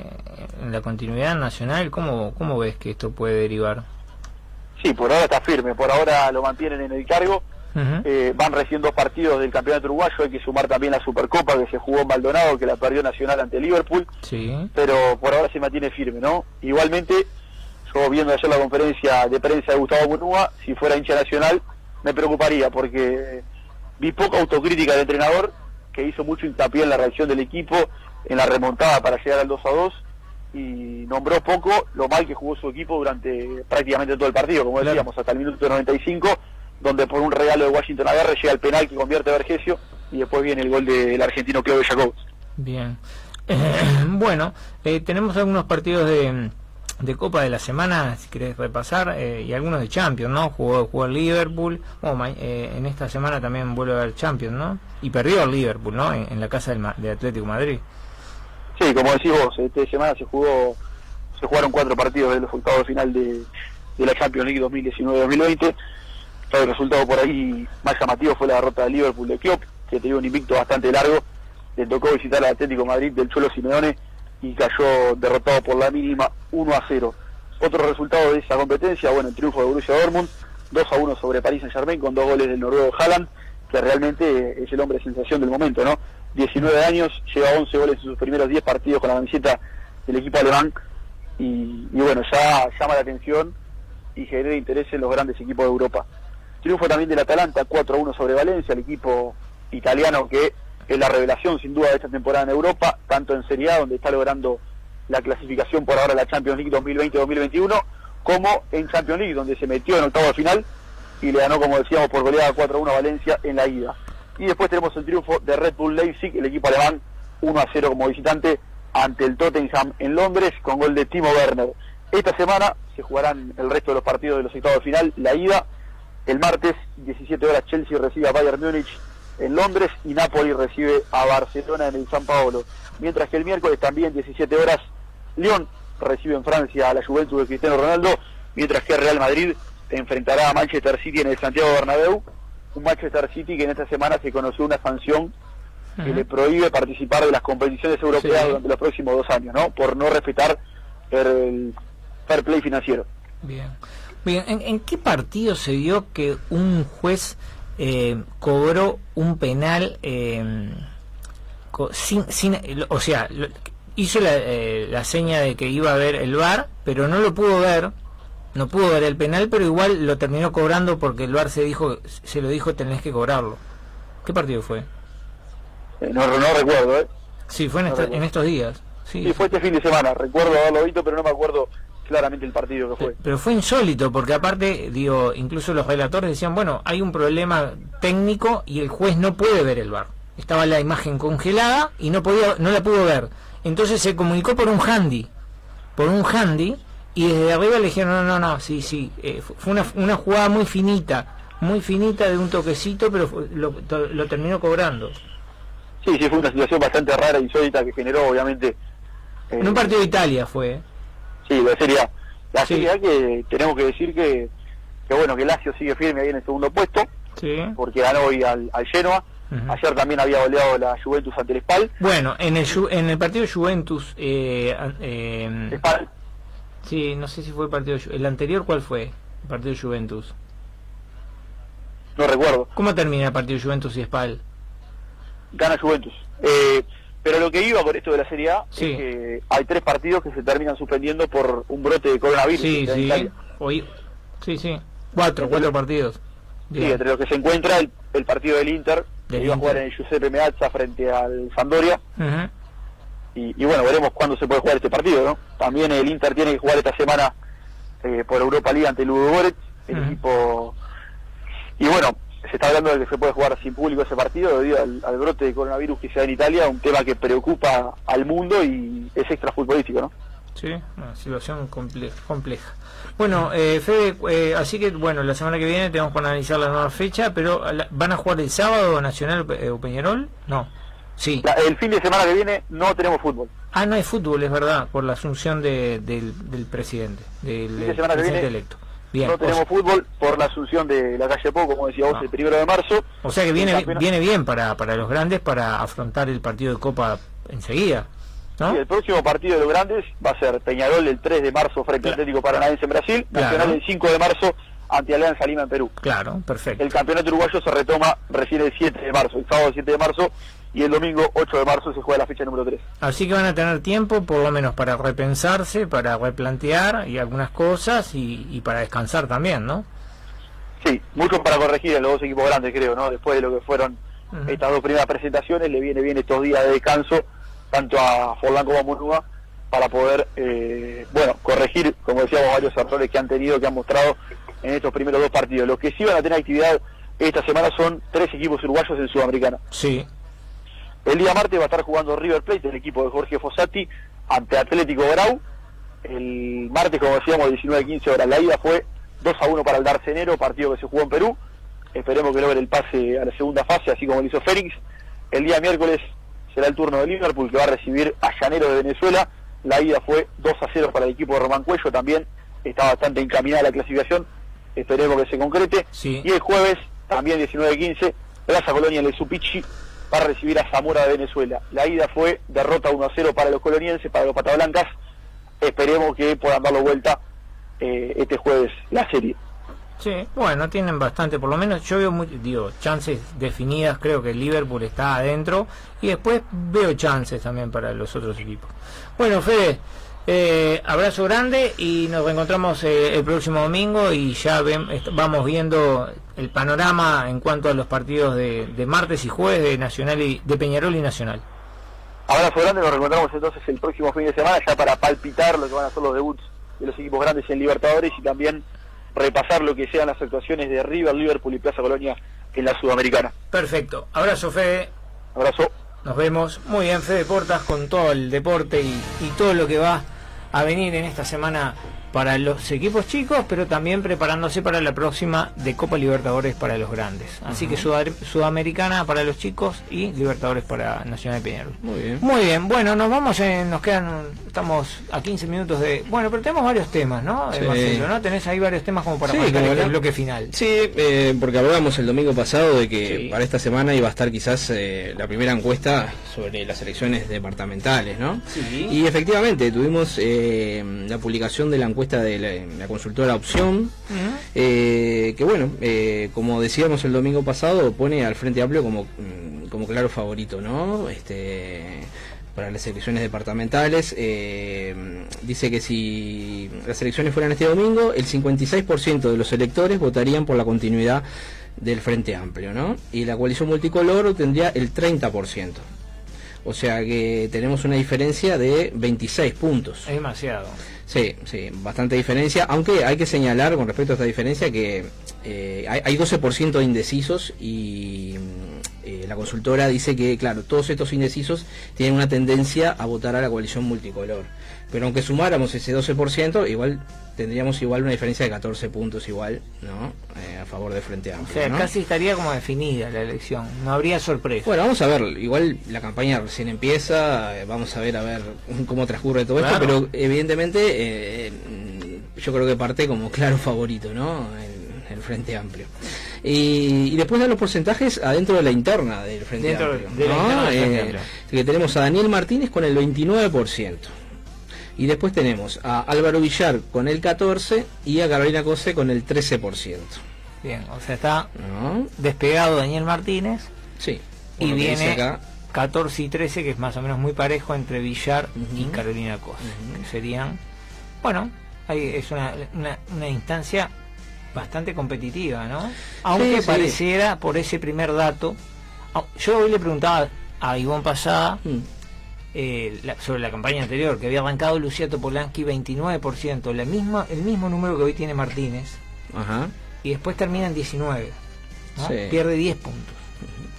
en la continuidad nacional? ¿Cómo, ¿Cómo ves que esto puede derivar? Sí, por ahora está firme, por ahora lo mantienen en el cargo. Eh, van recién dos partidos del campeonato uruguayo, hay que sumar también la Supercopa que se jugó en Maldonado, que la perdió Nacional ante Liverpool. Sí. pero por ahora se mantiene firme, ¿no? Igualmente, yo viendo ayer la conferencia de prensa de Gustavo Munúa, si fuera hincha nacional, me preocuparía porque vi poca autocrítica del entrenador, que hizo mucho hincapié en la reacción del equipo, en la remontada para llegar al 2 a 2, y nombró poco lo mal que jugó su equipo durante prácticamente todo el partido, como Claro. decíamos, hasta el minuto 95, donde por un regalo de Washington Aguirre llega el penal que convierte a Vergesio, y después viene el gol del argentino Claudio Jacobs. Bien. (laughs) bueno, eh, tenemos algunos partidos de, de Copa de la semana, si querés repasar, eh, y algunos de Champions, ¿no? Jugó, jugó el Liverpool, eh, en esta semana también vuelve a haber Champions, ¿no? Y perdió el Liverpool, ¿no? En, la casa del, Ma- de Atlético de Madrid. Sí, como decís vos, esta semana se jugó, se jugaron cuatro partidos de los octavos de final de, de la Champions League 2019-2020. El resultado por ahí más llamativo fue la derrota del Liverpool de Klopp, que tenía un invicto bastante largo. Le tocó visitar al Atlético de Madrid del Cholo Simeone y cayó derrotado por la mínima 1 a 0. Otro resultado de esa competencia, bueno, el triunfo de Borussia Dortmund, 2 a 1 sobre Paris Saint Germain con dos goles del noruego Haaland, que realmente es el hombre sensación del momento, ¿no? 19 años, lleva 11 goles en sus primeros 10 partidos con la camiseta del equipo alemán y, y bueno, ya llama la atención y genera interés en los grandes equipos de Europa. Triunfo también del Atalanta, 4 a 1 sobre Valencia, el equipo italiano que es la revelación sin duda de esta temporada en Europa, tanto en Serie A, donde está logrando la clasificación por ahora la Champions League 2020-2021, como en Champions League, donde se metió en octavo de final y le ganó, como decíamos, por goleada 4 a 1 a Valencia en la ida. Y después tenemos el triunfo de Red Bull Leipzig, el equipo alemán 1 a 0 como visitante ante el Tottenham en Londres con gol de Timo Werner. Esta semana se jugarán el resto de los partidos de los octavos de final, la ida el martes 17 horas Chelsea recibe a Bayern Múnich en Londres y Napoli recibe a Barcelona en el San Paolo. Mientras que el miércoles también 17 horas Lyon recibe en Francia a la Juventus de Cristiano Ronaldo, mientras que Real Madrid enfrentará a Manchester City en el Santiago Bernabéu, un Manchester City que en esta semana se conoció una sanción que le prohíbe participar de las competiciones europeas Sí. durante los próximos dos años, ¿no? Por no respetar el fair play financiero. Bien. Bien, ¿en, en qué partido se vio que un juez eh, cobró un penal eh, sin, sin, o sea, lo- hizo la, eh, la seña de que iba a ver el VAR, pero no lo pudo ver, no pudo ver el penal, pero igual lo terminó cobrando porque el VAR se dijo, se lo dijo tenés que cobrarlo. ¿Qué partido fue? Eh, no, no recuerdo, ¿eh? Sí, fue en, No esta- en estos días. Sí, Sí, fue este fin de semana, recuerdo haberlo visto, pero no me acuerdo claramente el partido que fue. Pero fue insólito, porque aparte, digo, incluso los relatores decían, bueno, hay un problema técnico y el juez no puede ver el bar. Estaba la imagen congelada y no podía, no la pudo ver. Entonces se comunicó por un handy, por un handy, y desde arriba le dijeron, no, no, no, sí, sí, eh, fu- fue una, una jugada muy finita, muy finita de un toquecito, pero lo, terminó cobrando. Sí, sí, fue una situación bastante rara, insólita, que generó, obviamente... eh, En un partido de Italia fue. ¿eh? Sí, la Serie A. La Sí. Serie A que tenemos que decir que, que bueno, que Lazio sigue firme ahí en el segundo puesto, Sí. porque ganó hoy al, al Genoa. Ayer también había goleado la Juventus ante el Spal. Bueno, en el, en el partido Juventus, eh, eh, Spal, Sí, no sé si fue el partido. ¿El anterior cuál fue? El partido Juventus. no recuerdo, ¿Cómo termina el partido Juventus y Spal? gana Juventus. Eh, pero lo que iba con esto de la Serie A Sí. es que hay tres partidos que se terminan suspendiendo por un brote de coronavirus Sí, sí. Hoy, sí, sí. Cuatro, cuatro partidos. Sí, entre los que se encuentra el, el partido del Inter, que iba a jugar en el Giuseppe Meazza frente al Sampdoria. Y, y bueno, veremos cuándo se puede jugar este partido, ¿no? También el Inter tiene que jugar esta semana eh, por Europa League ante el Ludo Goretz, el equipo... Y bueno, se está hablando de que se puede jugar sin público ese partido debido al, al brote de coronavirus que se da en Italia, un tema que preocupa al mundo y es extra futbolístico, ¿no? Sí, una situación comple- compleja. Bueno, eh, Fede, eh, así que bueno, la semana que viene tenemos que analizar la nueva fecha, pero ¿van a jugar el sábado Nacional eh, o Peñarol? No. Sí. La- el fin de semana que viene no tenemos fútbol. Ah, no hay fútbol, es verdad, por la asunción de, del, del presidente, del, Fin de que presidente viene electo. Bien, no o tenemos sea- fútbol por la asunción de la calle Pou, como decía vos, Ah. el primero de marzo. O sea que viene, viene bien para, para los grandes para afrontar el partido de Copa enseguida, ¿no? Sí, el próximo partido de los grandes va a ser Peñarol el 3 de marzo frente al Atlético Paranaense en Brasil, Claro. Nacional el 5 de marzo ante Alianza Lima en Perú. Claro, perfecto. El campeonato uruguayo se retoma recién el 7 de marzo, el sábado 7 de marzo, y el domingo 8 de marzo se juega la fecha número 3. Así que van a tener tiempo, por lo menos, para repensarse, para replantear y algunas cosas y, y para descansar también, ¿no? Sí, mucho para corregir a los dos equipos grandes, creo, ¿no? Después de lo que fueron estas dos primeras presentaciones, le viene bien estos días de descanso, tanto a Forlán como a Murúa, para poder, eh, bueno, corregir, como decíamos, varios errores que han tenido, que han mostrado en estos primeros dos partidos. Los que sí van a tener actividad esta semana son tres equipos uruguayos en Sudamericana. Sí. El día martes va a estar jugando River Plate, el equipo de Jorge Fossati, ante Atlético Grau. El martes, como decíamos, 19-15 horas. La ida fue 2 a 1 para el Darcenero, partido que se jugó en Perú. Esperemos que logre el pase a la segunda fase, así como lo hizo Félix. El día miércoles será el turno de Liverpool, que va a recibir a Llanero de Venezuela. La ida fue 2 a 0 para el equipo de Román Cuello, también está bastante encaminada la clasificación. Esperemos que se concrete. Sí. Y el jueves, también 19-15, Plaza Colonia en el Supichi va a recibir a Zamora de Venezuela. La ida fue derrota 1 a 0 para los colonienses, para los patablancas. Esperemos que puedan darlo vuelta eh, este jueves la serie. Sí, bueno, tienen bastante, por lo menos yo veo muy, digo, chances definidas, creo que Liverpool está adentro y después veo chances también para los otros equipos. Bueno, Fede, eh, abrazo grande y nos reencontramos eh, el próximo domingo y ya ven- vamos viendo el panorama en cuanto a los partidos de, de martes y jueves de Nacional y de Peñarol y Nacional. Abrazo grande, nos reencontramos entonces el próximo fin de semana ya para palpitar lo que van a ser los debuts de los equipos grandes en Libertadores y también repasar lo que sean las actuaciones de River, Liverpool y Plaza Colonia en la Sudamericana. Perfecto, abrazo Fede. Abrazo. Nos vemos muy bien, Fede Portas, con todo el deporte y, y todo lo que va a venir en esta semana para los equipos chicos, pero también preparándose para la próxima de Copa Libertadores para los grandes. Así que Sudamericana para los chicos y Libertadores para Nacional de Peñarol. Muy bien. Muy bien, bueno, nos vamos, en- nos quedan, estamos a 15 minutos de... Bueno, pero tenemos varios temas, ¿no? Eh, Sí. Marcelo, ¿no? Tenés ahí varios temas como para Sí, marcar la- bloque final. Sí, eh, porque hablábamos el domingo pasado de que Sí. para esta semana iba a estar quizás eh, la primera encuesta sobre las elecciones departamentales, ¿no? Sí. Y efectivamente tuvimos eh, la publicación de la encuesta de la, la consultora Opción, eh, que bueno, eh, como decíamos el domingo pasado, pone al Frente Amplio como, mm, como claro favorito, ¿no? Este para las elecciones departamentales, eh, dice que si las elecciones fueran este domingo, el 56% de los electores votarían por la continuidad del Frente Amplio, ¿no? Y la coalición multicolor tendría el 30%. O sea que tenemos una diferencia de 26 puntos. Es demasiado. Sí, sí, bastante diferencia, aunque hay que señalar con respecto a esta diferencia que eh, hay, hay 12% de indecisos y mm, eh, la consultora dice que, claro, todos estos indecisos tienen una tendencia a votar a la coalición multicolor. Pero aunque sumáramos ese 12%, igual tendríamos igual una diferencia de 14 puntos igual, ¿no? Eh, a favor de Frente O Amplio. sea, ¿no? casi estaría como definida la elección. No habría sorpresa. Bueno, vamos a ver, igual la campaña recién empieza, eh, vamos a ver a ver (laughs) cómo transcurre todo Claro. esto, pero evidentemente eh, yo creo que parte como claro favorito, ¿no? El, el Frente Amplio. Y, y después de los porcentajes adentro de la interna del Frente Dentro Amplio. de la interna del Frente Amplio. que tenemos a Daniel Martínez con el 29%. Y después tenemos a Álvaro Villar con el 14% y a Carolina Cose con el 13%. Bien, o sea, está ¿no? despegado Daniel Martínez Sí. y viene acá. 14 y 13, que es más o menos muy parejo entre Villar y. Carolina Cos, Ujú. que serían, bueno, ahí es una, una, una instancia bastante competitiva, ¿no? Aunque sí. pareciera, por ese primer dato, yo hoy le preguntaba a Ivonne Pasada Mm. Eh, la- sobre la campaña anterior, que había arrancado Luciato Polanski 29%, la misma, el mismo número que hoy tiene Martínez, Ajá. y después termina en 19. ¿no? Sí. Pierde 10 puntos.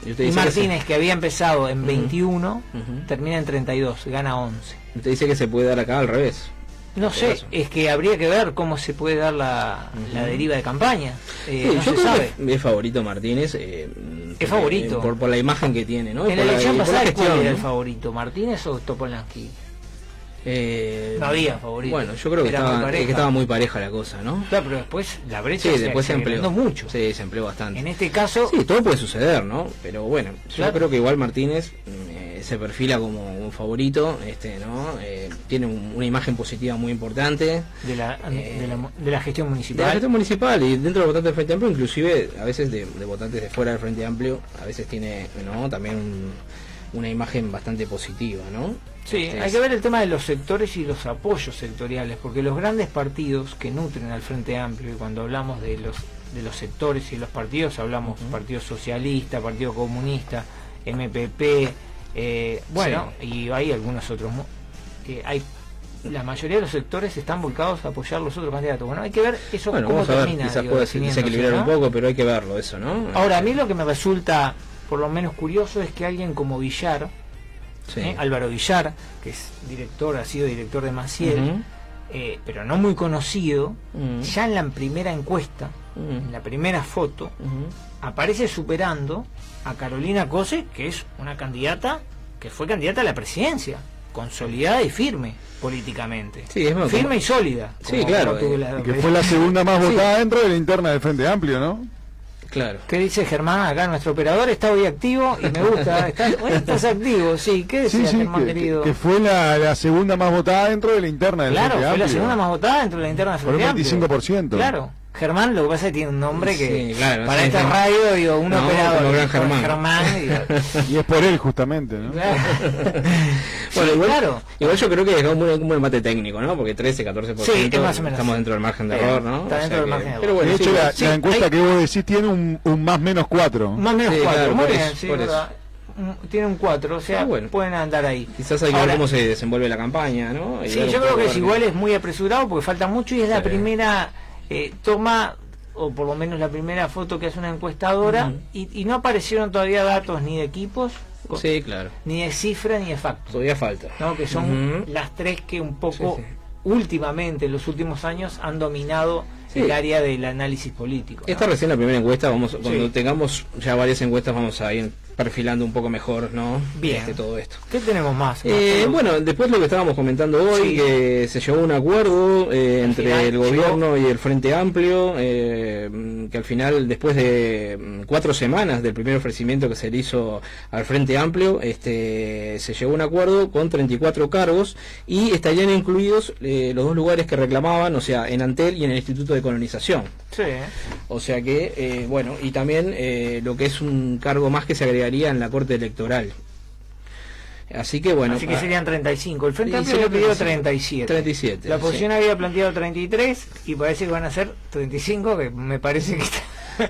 Y usted Y dice que se- Martínez, que había empezado en Ujú. 21, Ujú. termina en 32, gana 11. Usted dice que se puede dar acá al revés. No sé, caso. es que habría que ver cómo se puede dar la, la deriva de campaña. Eh, Sí, no yo se creo sabe. que es favorito Martínez. eh, porque- favorito. Por, por la imagen que tiene, ¿no? En la elección pasada, ¿cuál era el favorito? ¿Martínez o Topolansky? Eh, No había favorito. Bueno, yo creo que estaba, que estaba muy pareja la cosa, ¿no? Claro, pero después la brecha Sí, se, después se empleó. mucho. Sí, se empleó bastante. En este caso, Sí, todo puede suceder, ¿no? Pero bueno, yo creo que igual Martínez eh, se perfila como un favorito, este, ¿no? Eh, tiene un- una imagen positiva muy importante. de la, Eh, de la, de la gestión De la municipal. gestión municipal y dentro de los votantes del Frente Amplio, inclusive a veces de, de votantes de fuera del Frente Amplio, a veces tiene, ¿no? También un- una imagen bastante positiva, ¿no? Sí, Este, hay que ver el tema de los sectores y los apoyos sectoriales, porque los grandes partidos que nutren al Frente Amplio, y cuando hablamos de los de los sectores y los partidos, hablamos Partido Socialista, Partido Comunista, MPP, eh, bueno, y hay algunos otros. que hay La mayoría de los sectores están volcados a apoyar los otros candidatos. Bueno, hay que ver eso Bueno, cómo vamos a ver, termina. quizás digo, puede desequilibrar ¿no? un poco, pero hay que verlo eso, ¿no? Ahora, a mí lo que me resulta por lo menos curioso es que alguien como Villar, Sí. ¿eh? Álvaro Villar, que es director, ha sido director de Maciel, eh, pero no muy conocido, ya en la primera encuesta, en la primera foto, aparece superando a Carolina Cose, que es una candidata que fue candidata a la presidencia, consolidada y firme políticamente. Sí, es firme como- y sólida. Sí, claro, eh, la- que fue la segunda más Sí. votada dentro de la interna del Frente Amplio, ¿no? Claro. ¿Qué dice Germán? Acá nuestro operador está hoy activo y me gusta. (laughs) Estás, hoy estás activo, sí. ¿Qué decía Sí, sí, Germán que, querido? que fue la, la segunda más votada dentro de la interna del claro, Frente fue la segunda más votada dentro de la interna de Por un Frente Amplio. 25%. Claro. Germán, lo que pasa es que tiene un nombre que Sí, claro, para sí, esta sí. radio digo un No, operador. como gran Germán. y- (laughs) Y es por él justamente, ¿no? claro. (laughs) Bueno, igual, claro. igual yo creo que es un, un empate técnico, ¿no? Porque 13, 14%. Sí, es más o menos. Estamos dentro del margen de error, ¿no? está O dentro sea del que- margen de error. Pero bueno, de sí, hecho, la, sí, la encuesta hay- que vos decís tiene un, un más menos 4. Más menos Sí, cuatro. claro, Muy por bien, eso, sí, por verdad. Mm, Tiene un 4, o sea, Ah, bueno. pueden andar ahí. quizás hay que Ahora- ver cómo se desenvuelve la campaña, ¿no? Y Sí, yo creo que es igual es muy apresurado porque falta mucho y es la primera eh, toma o por lo menos la primera foto que hace una encuestadora y, y no aparecieron todavía datos ni de equipos Sí, claro. ni de cifra ni de facto Todavía falta. ¿no? que son las tres que un poco Sí, sí. últimamente en los últimos años han dominado Sí. el área del análisis político ¿no? Esta recién la primera encuesta, vamos cuando Sí. tengamos ya varias encuestas vamos a ir perfilando un poco mejor, ¿no? Bien. Este, todo esto. ¿qué tenemos más? Eh, bueno, después lo que estábamos comentando hoy, Sí. que se llegó a un acuerdo eh, entre final el llegó- gobierno y el Frente Amplio, eh, que al final, después de mm, cuatro semanas del primer ofrecimiento que se le hizo al Frente Amplio, este, se llegó a un acuerdo con 34 cargos y estarían incluidos eh, los dos lugares que reclamaban, o sea, en Antel y en el Instituto de Colonización. sí, O sea que, eh, bueno, y también eh, lo que es un cargo más que se agregaría en la Corte Electoral. Así que bueno. así que serían 35 el Frente Sí, Amplio había pedido 35. 37 37. La sí. oposición había planteado 33 y parece que van a ser 35, que me parece que está,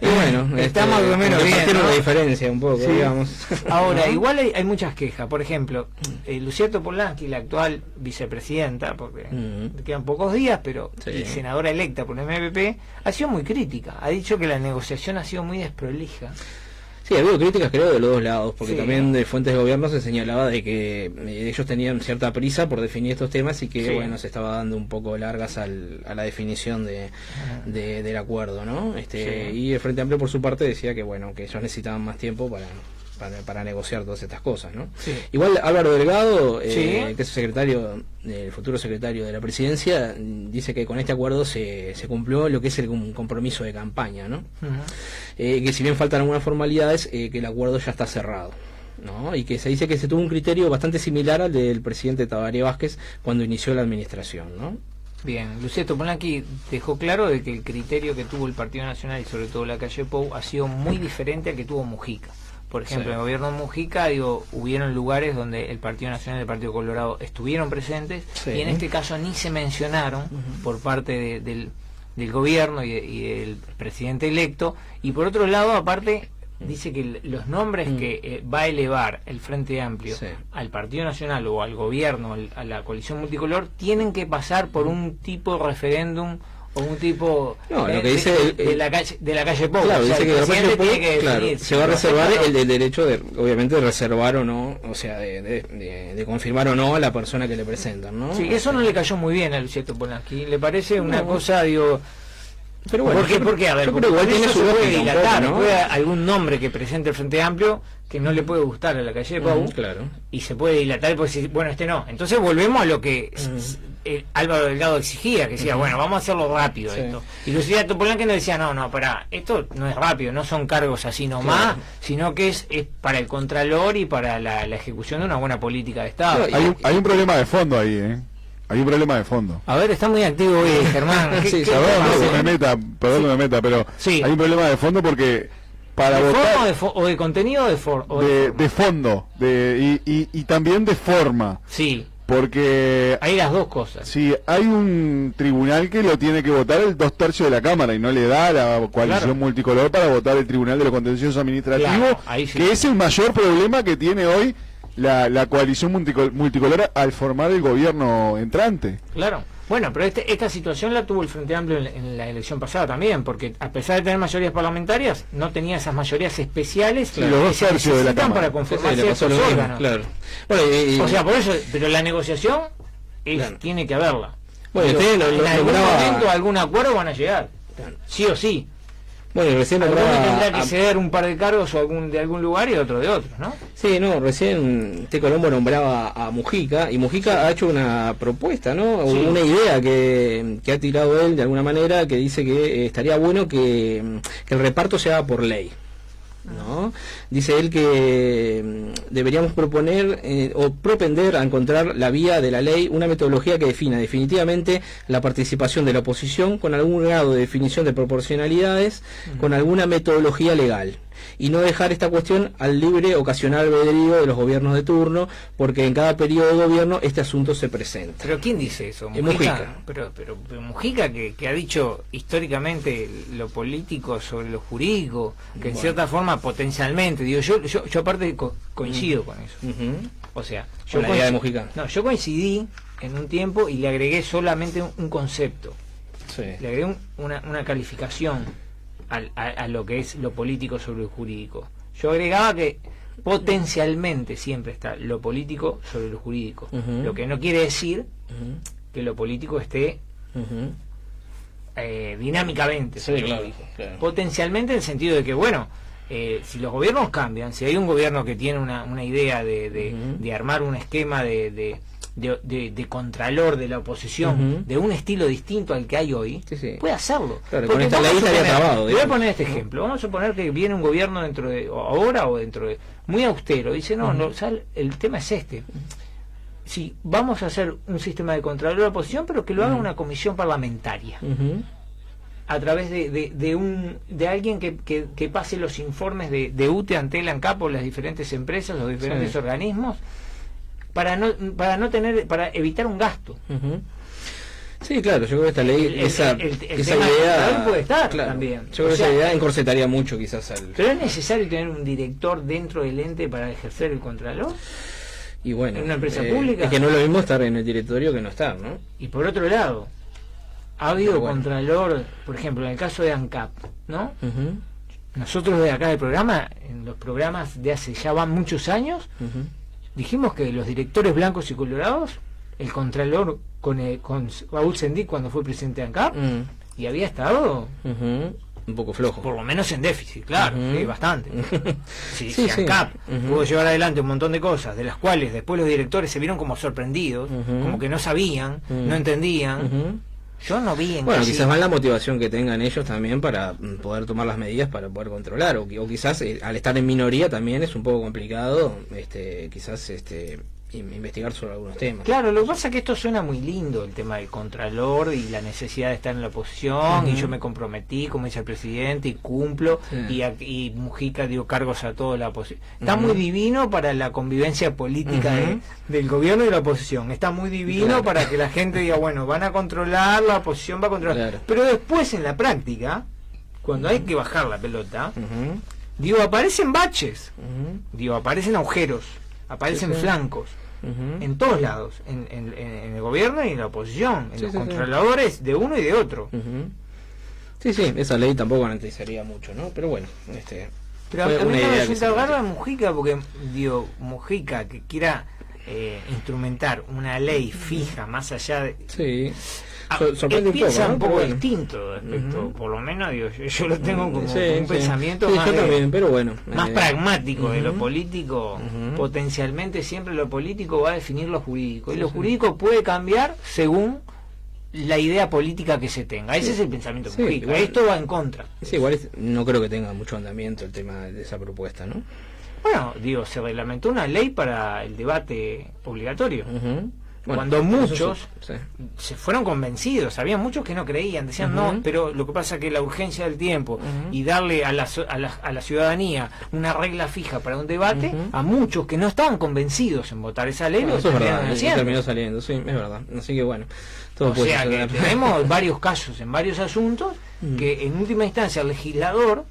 Y bueno, (laughs) está este, más o menos bien. ¿no? una diferencia un poco, Sí. digamos. Ahora, ¿No? igual hay, hay muchas quejas. Por ejemplo, eh, Lucierto Polanski, la actual vicepresidenta, porque quedan pocos días, pero Sí. y senadora electa por el MPP, ha sido muy crítica. Ha dicho que la negociación ha sido muy desprolija. Sí, ha habido críticas creo de los dos lados, porque Sí. también de fuentes de gobierno se señalaba de que eh, ellos tenían cierta prisa por definir estos temas y que Sí. bueno se estaba dando un poco largas al- a la definición de, de- del acuerdo, ¿no? Este Sí. y el Frente Amplio por su parte decía que bueno que ellos necesitaban más tiempo para para, para negociar todas estas cosas, ¿no? Sí. Igual Álvaro Delgado, eh, Sí. que es secretario, el futuro secretario de la presidencia, dice que con este acuerdo se, se cumplió lo que es el un compromiso de campaña, ¿no? Eh, que si bien faltan algunas formalidades, eh, que el acuerdo ya está cerrado. ¿no? Y que se dice que se tuvo un criterio bastante similar al del presidente Tabaré Vázquez cuando inició la administración. ¿no? Bien, Lucieto Polanqui dejó claro de que el criterio que tuvo el Partido Nacional y sobre todo la calle Pou ha sido muy diferente al que tuvo Mujica. Por ejemplo, Sí. en el gobierno de Mujica, digo, hubieron lugares donde el Partido Nacional y el Partido Colorado estuvieron presentes Sí. y en este caso ni se mencionaron por parte de- del, del gobierno y, de- y del presidente electo. Y por otro lado, aparte, dice que los nombres Mm. que eh, va a elevar el Frente Amplio Sí. al Partido Nacional o al gobierno, al- a la coalición multicolor, tienen que pasar por un tipo de referéndum o un tipo No, lo que de- dice de, el- de la calle de la calle Pou. Claro, O sea, dice el que la presidente tiene que claro, se va a reservar el, el derecho de, obviamente, de reservar o no, o sea, de, de- de- confirmar o no a la persona que le presentan, ¿no? Sí, eso no le cayó muy bien a Luciano Polanski. Le parece una No. cosa, digo. Pero bueno, ¿Por qué? yo creo- Porque, a ver, porque igual tiene su se puede dilatar. poco, ¿no? Puede algún nombre que presente el Frente Amplio que no le puede gustar a la calle Pou Ujú, claro. y se puede dilatar pues si- bueno este no entonces volvemos a lo que s- s- eh, Álvaro Delgado exigía que decía bueno vamos a hacerlo rápido Sí. esto y Lucía Topolanqui nos decía no no para esto no es rápido no son cargos así nomás Claro. sino que es, es para el contralor y para la, la ejecución de una buena política de Estado Hay un, hay un problema de fondo ahí, ¿eh? Hay un problema de fondo. a ver está muy activo hoy (laughs) Germán ¿Qué- Sí, qué Perdón que me meta, perdón que me meta, pero Sí. hay un problema de fondo porque para ¿De forma o votar de, fo- o de contenido o de, for- o de de, forma? de fondo de, y, y, y también de forma, sí porque hay las dos cosas si hay un tribunal que lo tiene que votar el dos tercios de la Cámara y no le da a la coalición Claro. multicolor para votar el Tribunal de los Contenciosos Administrativos, Claro, sí. que es el mayor problema que tiene hoy la, la coalición multicol- multicolor al formar el gobierno entrante. Claro. Bueno, pero este- esta situación la tuvo el Frente Amplio en, la- en la elección pasada también, porque a pesar de tener mayorías parlamentarias, no tenía esas mayorías especiales Sí, los dos tercios de la Cámara. para conformar ciertos órganos. claro. Bueno, y- y- O sea, por eso, pero la negociación es- Claro. tiene que haberla. Bueno, Pero usted lo- en lo algún nombraba- momento a algún acuerdo van a llegar, sí o sí. Bueno, y recién nombraba tendrá que a- ceder un par de cargos o algún, de algún lugar y otro de otro, ¿no? Sí, no, recién T. Colombo nombraba a Mujica y Mujica ha hecho una propuesta, ¿no? Sí. Una idea que, que ha tirado él de alguna manera que dice que eh, estaría bueno que, que el reparto se haga por ley. ¿No? Dice él que mm, deberíamos proponer eh, o propender a encontrar la vía de la ley una metodología que defina definitivamente la participación de la oposición con algún grado de definición de proporcionalidades, con alguna metodología legal y no dejar esta cuestión al libre ocasional albedrío de los gobiernos de turno, porque en cada periodo de gobierno este asunto se presenta. Pero ¿quién dice eso? Eh, Mujica. Pero, pero, pero Mujica que, que ha dicho históricamente lo político sobre lo jurídico, que en cierta forma potencialmente, digo, yo, yo, yo aparte co- coincido con eso. O sea, yo la idea de Mujica. No, yo coincidí en un tiempo y le agregué solamente un, un concepto. Sí. Le agregué un- una, una calificación a, a lo que es lo político sobre lo jurídico. Yo agregaba que potencialmente siempre está lo político sobre lo jurídico. Lo que no quiere decir que lo político esté eh, dinámicamente. Sí, sobre lo claro. Potencialmente en el sentido de que, bueno, eh, si los gobiernos cambian, si hay un gobierno que tiene una, una idea de, de- Ujú. de armar un esquema de, de, de- de- de contralor de la oposición de un estilo distinto al que hay hoy, Sí, sí. puede hacerlo. Claro, Porque con esta ley suponer- Voy a poner este ejemplo. Vamos a suponer que viene un gobierno dentro de o ahora o dentro de muy austero. Dice, no, no, sal- el tema es este. Sí, vamos a hacer un sistema de contralor de la oposición, pero que lo haga una comisión parlamentaria a través de, de, de un de alguien que, que, que pase los informes de, de UTE ante el ANCAP o las diferentes empresas, los diferentes Sí. organismos, para no para no tener para evitar un gasto. Sí, claro, yo creo que esta ley, El- esa, el- el esa idea puede estar claro, también. Yo creo O que esa idea encorsetaría mucho quizás al... Pero es necesario tener un director dentro del ente para ejercer el contralor. Y bueno, ¿En una empresa eh, pública? Es que no es lo mismo estar en el directorio que no estar, ¿no? Y por otro lado, ha habido bueno. contralor, por ejemplo, en el caso de ANCAP, ¿no? Ujú, Nosotros de acá del programa, en los programas de hace ya van muchos años, ujú. Dijimos que los directores blancos y colorados, el contralor con, eh, con Raúl Sendic cuando fue presidente de ANCAP, Mm, y había estado. Un poco flojo. por lo menos en déficit, claro, sí, bastante. Si, (laughs) Sí, si sí. ANCAP pudo llevar adelante un montón de cosas, de las cuales después los directores se vieron como sorprendidos, como que no sabían, no entendían. Yo no vi en Bueno, quizás más la motivación que tengan ellos también para mm, poder tomar las medidas para poder controlar, o, qui- o quizás eh, al estar en minoría también es un poco complicado, este, quizás este, investigar sobre algunos temas. Claro, lo que pasa es que esto suena muy lindo, el tema del contralor y la necesidad de estar en la oposición, y yo me comprometí, como dice el presidente, y cumplo, y, y Mujica dio cargos a toda la oposición. Está muy divino para la convivencia política de- del gobierno y de la oposición. Está muy divino Claro. para que la gente diga, bueno, van a controlar, la oposición va a controlar. Claro. Pero después en la práctica, cuando hay que bajar la pelota, digo, aparecen baches, digo, aparecen agujeros, aparecen Sí, sí. flancos. En todos lados, en, en- el gobierno y en la oposición, en Sí, los sí, sí. controladores de uno y de otro. Sí, sí, esa ley tampoco garantizaría mucho, ¿no? Pero bueno, este... Pero a, fue a mí una me resulta raro a. Mujica porque, digo, Mujica que quiera eh, instrumentar una ley fija más allá de... Sí. Ah, él un poco, piensa ¿no? un poco bueno. distinto respecto, por lo menos digo, yo, yo lo tengo como, Sí, un sí. pensamiento Sí, más, yo de- también, pero bueno. más eh, pragmático de lo político. Potencialmente siempre lo político va a definir lo jurídico. Y lo jurídico puede cambiar según la idea política que se tenga. Ese es el pensamiento igual- Esto va en contra. Sí, igual es- no creo que tenga mucho andamiento el tema de esa propuesta, ¿no? Bueno, digo, se reglamentó una ley para el debate obligatorio. Bueno, Cuando muchos sí, sí. se fueron convencidos, había muchos que no creían, decían no, pero lo que pasa es que la urgencia del tiempo y darle a la, a, la, a la ciudadanía una regla fija para un debate, a muchos que no estaban convencidos en votar esa ley, Bueno, lo eso es terminaron verdad, y haciendo. terminó saliendo, sí, es verdad. Así que bueno, todo O puede sea que tenemos (laughs) varios casos en varios asuntos Mm. que en última instancia el legislador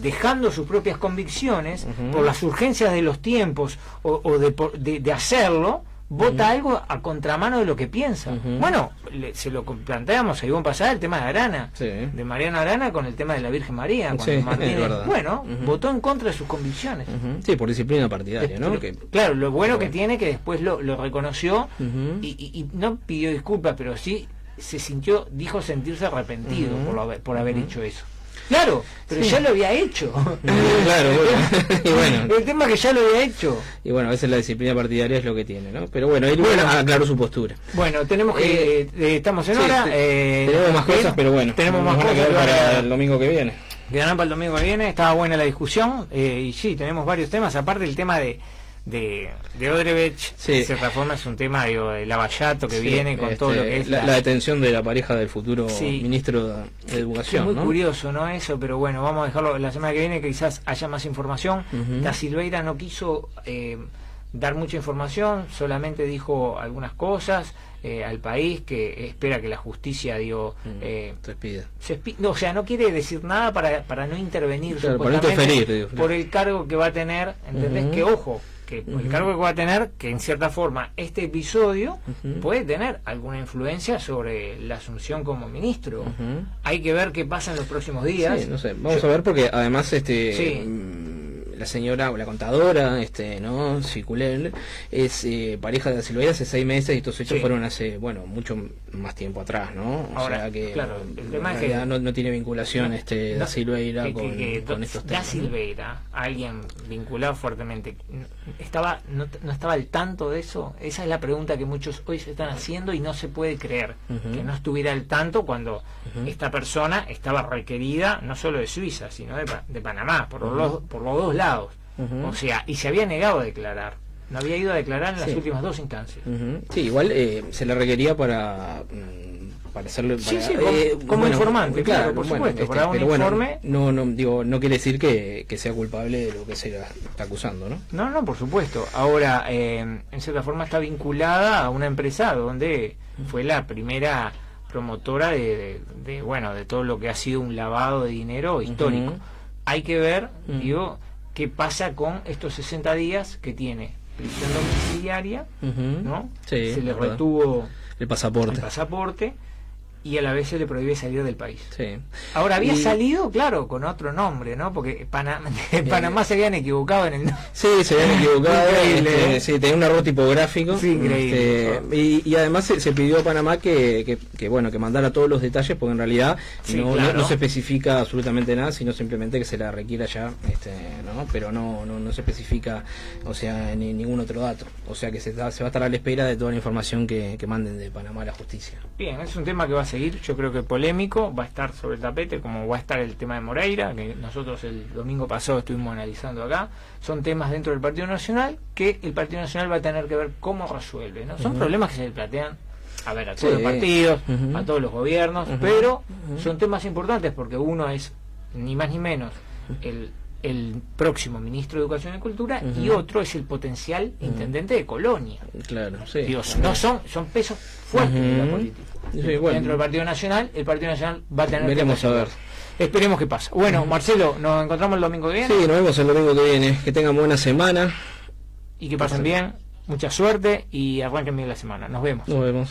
dejando sus propias convicciones por las urgencias de los tiempos o, o de, de- de hacerlo vota algo a contramano de lo que piensa. Bueno le- se lo planteamos a Ivonne Pasada el tema de Arana Sí. de Mariano Arana con el tema de la Virgen María cuando Sí, (laughs) Martínez- bueno votó en contra de sus convicciones. Sí, por disciplina partidaria, ¿no? Que- claro, lo bueno que tiene que después lo, lo reconoció y, y- y no pidió disculpas, pero sí se sintió, dijo sentirse arrepentido por, lo haber- por haber hecho eso. Claro, pero Sí. ya lo había hecho. (laughs) Claro, bueno. (laughs) y bueno. El tema es que ya lo había hecho. Y bueno, a veces la disciplina partidaria es lo que tiene, ¿no? Pero bueno, él Bueno. aclaró su postura. Bueno, tenemos que. Eh, eh, estamos en Sí, hora. eh, Tenemos más cosas, pero bueno. Tenemos más cosas para- para el domingo que viene. Quedarán para el domingo que viene. Estaba buena la discusión. eh, y sí, tenemos varios temas. Aparte del tema de. De, de Odebrecht, Sí. de cierta forma es un tema digo, de lavallato que Sí, viene con todo lo este, que es la, la detención de la pareja del futuro Sí. ministro de, Es Educación, muy ¿no? curioso, ¿no? Eso, pero bueno, vamos a dejarlo la semana que viene, que quizás haya más información. Ujú. Da Silveira no quiso eh, dar mucha información, solamente dijo algunas cosas eh, al país que espera que la justicia, digo, Mm, eh, se no, o sea, no quiere decir nada para, para no intervenir Claro, para no supuestamente, interferir, digo, claro. por el cargo que va a tener, ¿entendés? Que ojo, que por el cargo que va a tener, que en cierta forma este episodio puede tener alguna influencia sobre la asunción como ministro. Hay que ver qué pasa en los próximos días. Sí, no sé, vamos Yo- a ver porque además este Sí. La señora o la contadora, este, ¿no? Ciculel, es eh, pareja de Da Silveira hace seis meses y estos hechos Sí. fueron hace, bueno, mucho más tiempo atrás, ¿no? O Ahora, sea que claro, el tema es que- no, no tiene vinculación este Da Silveira que- con, que con Da- estos Da temas. ¿no? Silveira, alguien vinculado fuertemente, estaba no, no estaba al tanto de eso. Esa es la pregunta que muchos hoy se están haciendo y no se puede creer que no estuviera al tanto cuando esta persona estaba requerida no solo de Suiza, sino de, de Panamá, por, los, por los dos lados. O sea, y se había negado a declarar. No había ido a declarar en las Sí. últimas dos instancias. Sí, igual eh, se le requería para mm, para hacerle Sí, para- sí, como- como informante, claro, por supuesto, para un pero bueno, no no digo no quiere decir que, que sea culpable de lo que se está acusando no No, no, por supuesto. Ahora, eh, en cierta forma está vinculada a una empresa donde fue la primera promotora de, de- de, bueno, de todo lo que ha sido un lavado de dinero histórico. Hay que ver, digo, qué pasa con estos 60 días que tiene prisión domiciliaria. ¿no? Sí, se le retuvo el pasaporte el pasaporte y a la vez se le prohíbe salir del país. sí Ahora había Y- salido, claro, con otro nombre, ¿no? Porque Panamá, (laughs) Panamá se habían equivocado en el nombre. Sí, se habían equivocado. (laughs) Este, ¿eh? sí, tenía un error tipográfico. Sí, increíble. Este, y, y además se, se pidió a Panamá que, que, que, bueno que mandara todos los detalles, porque en realidad Sí, no, no- claro. no se especifica absolutamente nada, sino simplemente que se la requiera ya, este, ¿no? Pero no, no, no se especifica, o sea, ni ningún otro dato. O sea que se, se va a estar a la espera de toda la información que, que manden de Panamá a la justicia. Bien, es un tema que va a seguir, yo creo que polémico, va a estar sobre el tapete, como va a estar el tema de Moreira, que nosotros el domingo pasado estuvimos analizando acá. Son temas dentro del Partido Nacional que el Partido Nacional va a tener que ver cómo resuelve. ¿no? Son problemas que se le plantean a ver a Sí. todos los partidos, a todos los gobiernos, pero son temas importantes porque uno es ni más ni menos el, el próximo ministro de Educación y Cultura y otro es el potencial intendente de Colonia. Claro, sí. Digo, no son, son pesos fuertes de la política. Sí, bueno. Dentro del Partido Nacional, el Partido Nacional va a tener que Veremos a ver. Esperemos qué pasa. Bueno, Marcelo, nos encontramos el domingo que viene Sí, nos vemos el domingo que viene. Que tengan buena semana. y que pasen bien. mucha suerte y arranquen bien la semana. Nos vemos. Nos vemos.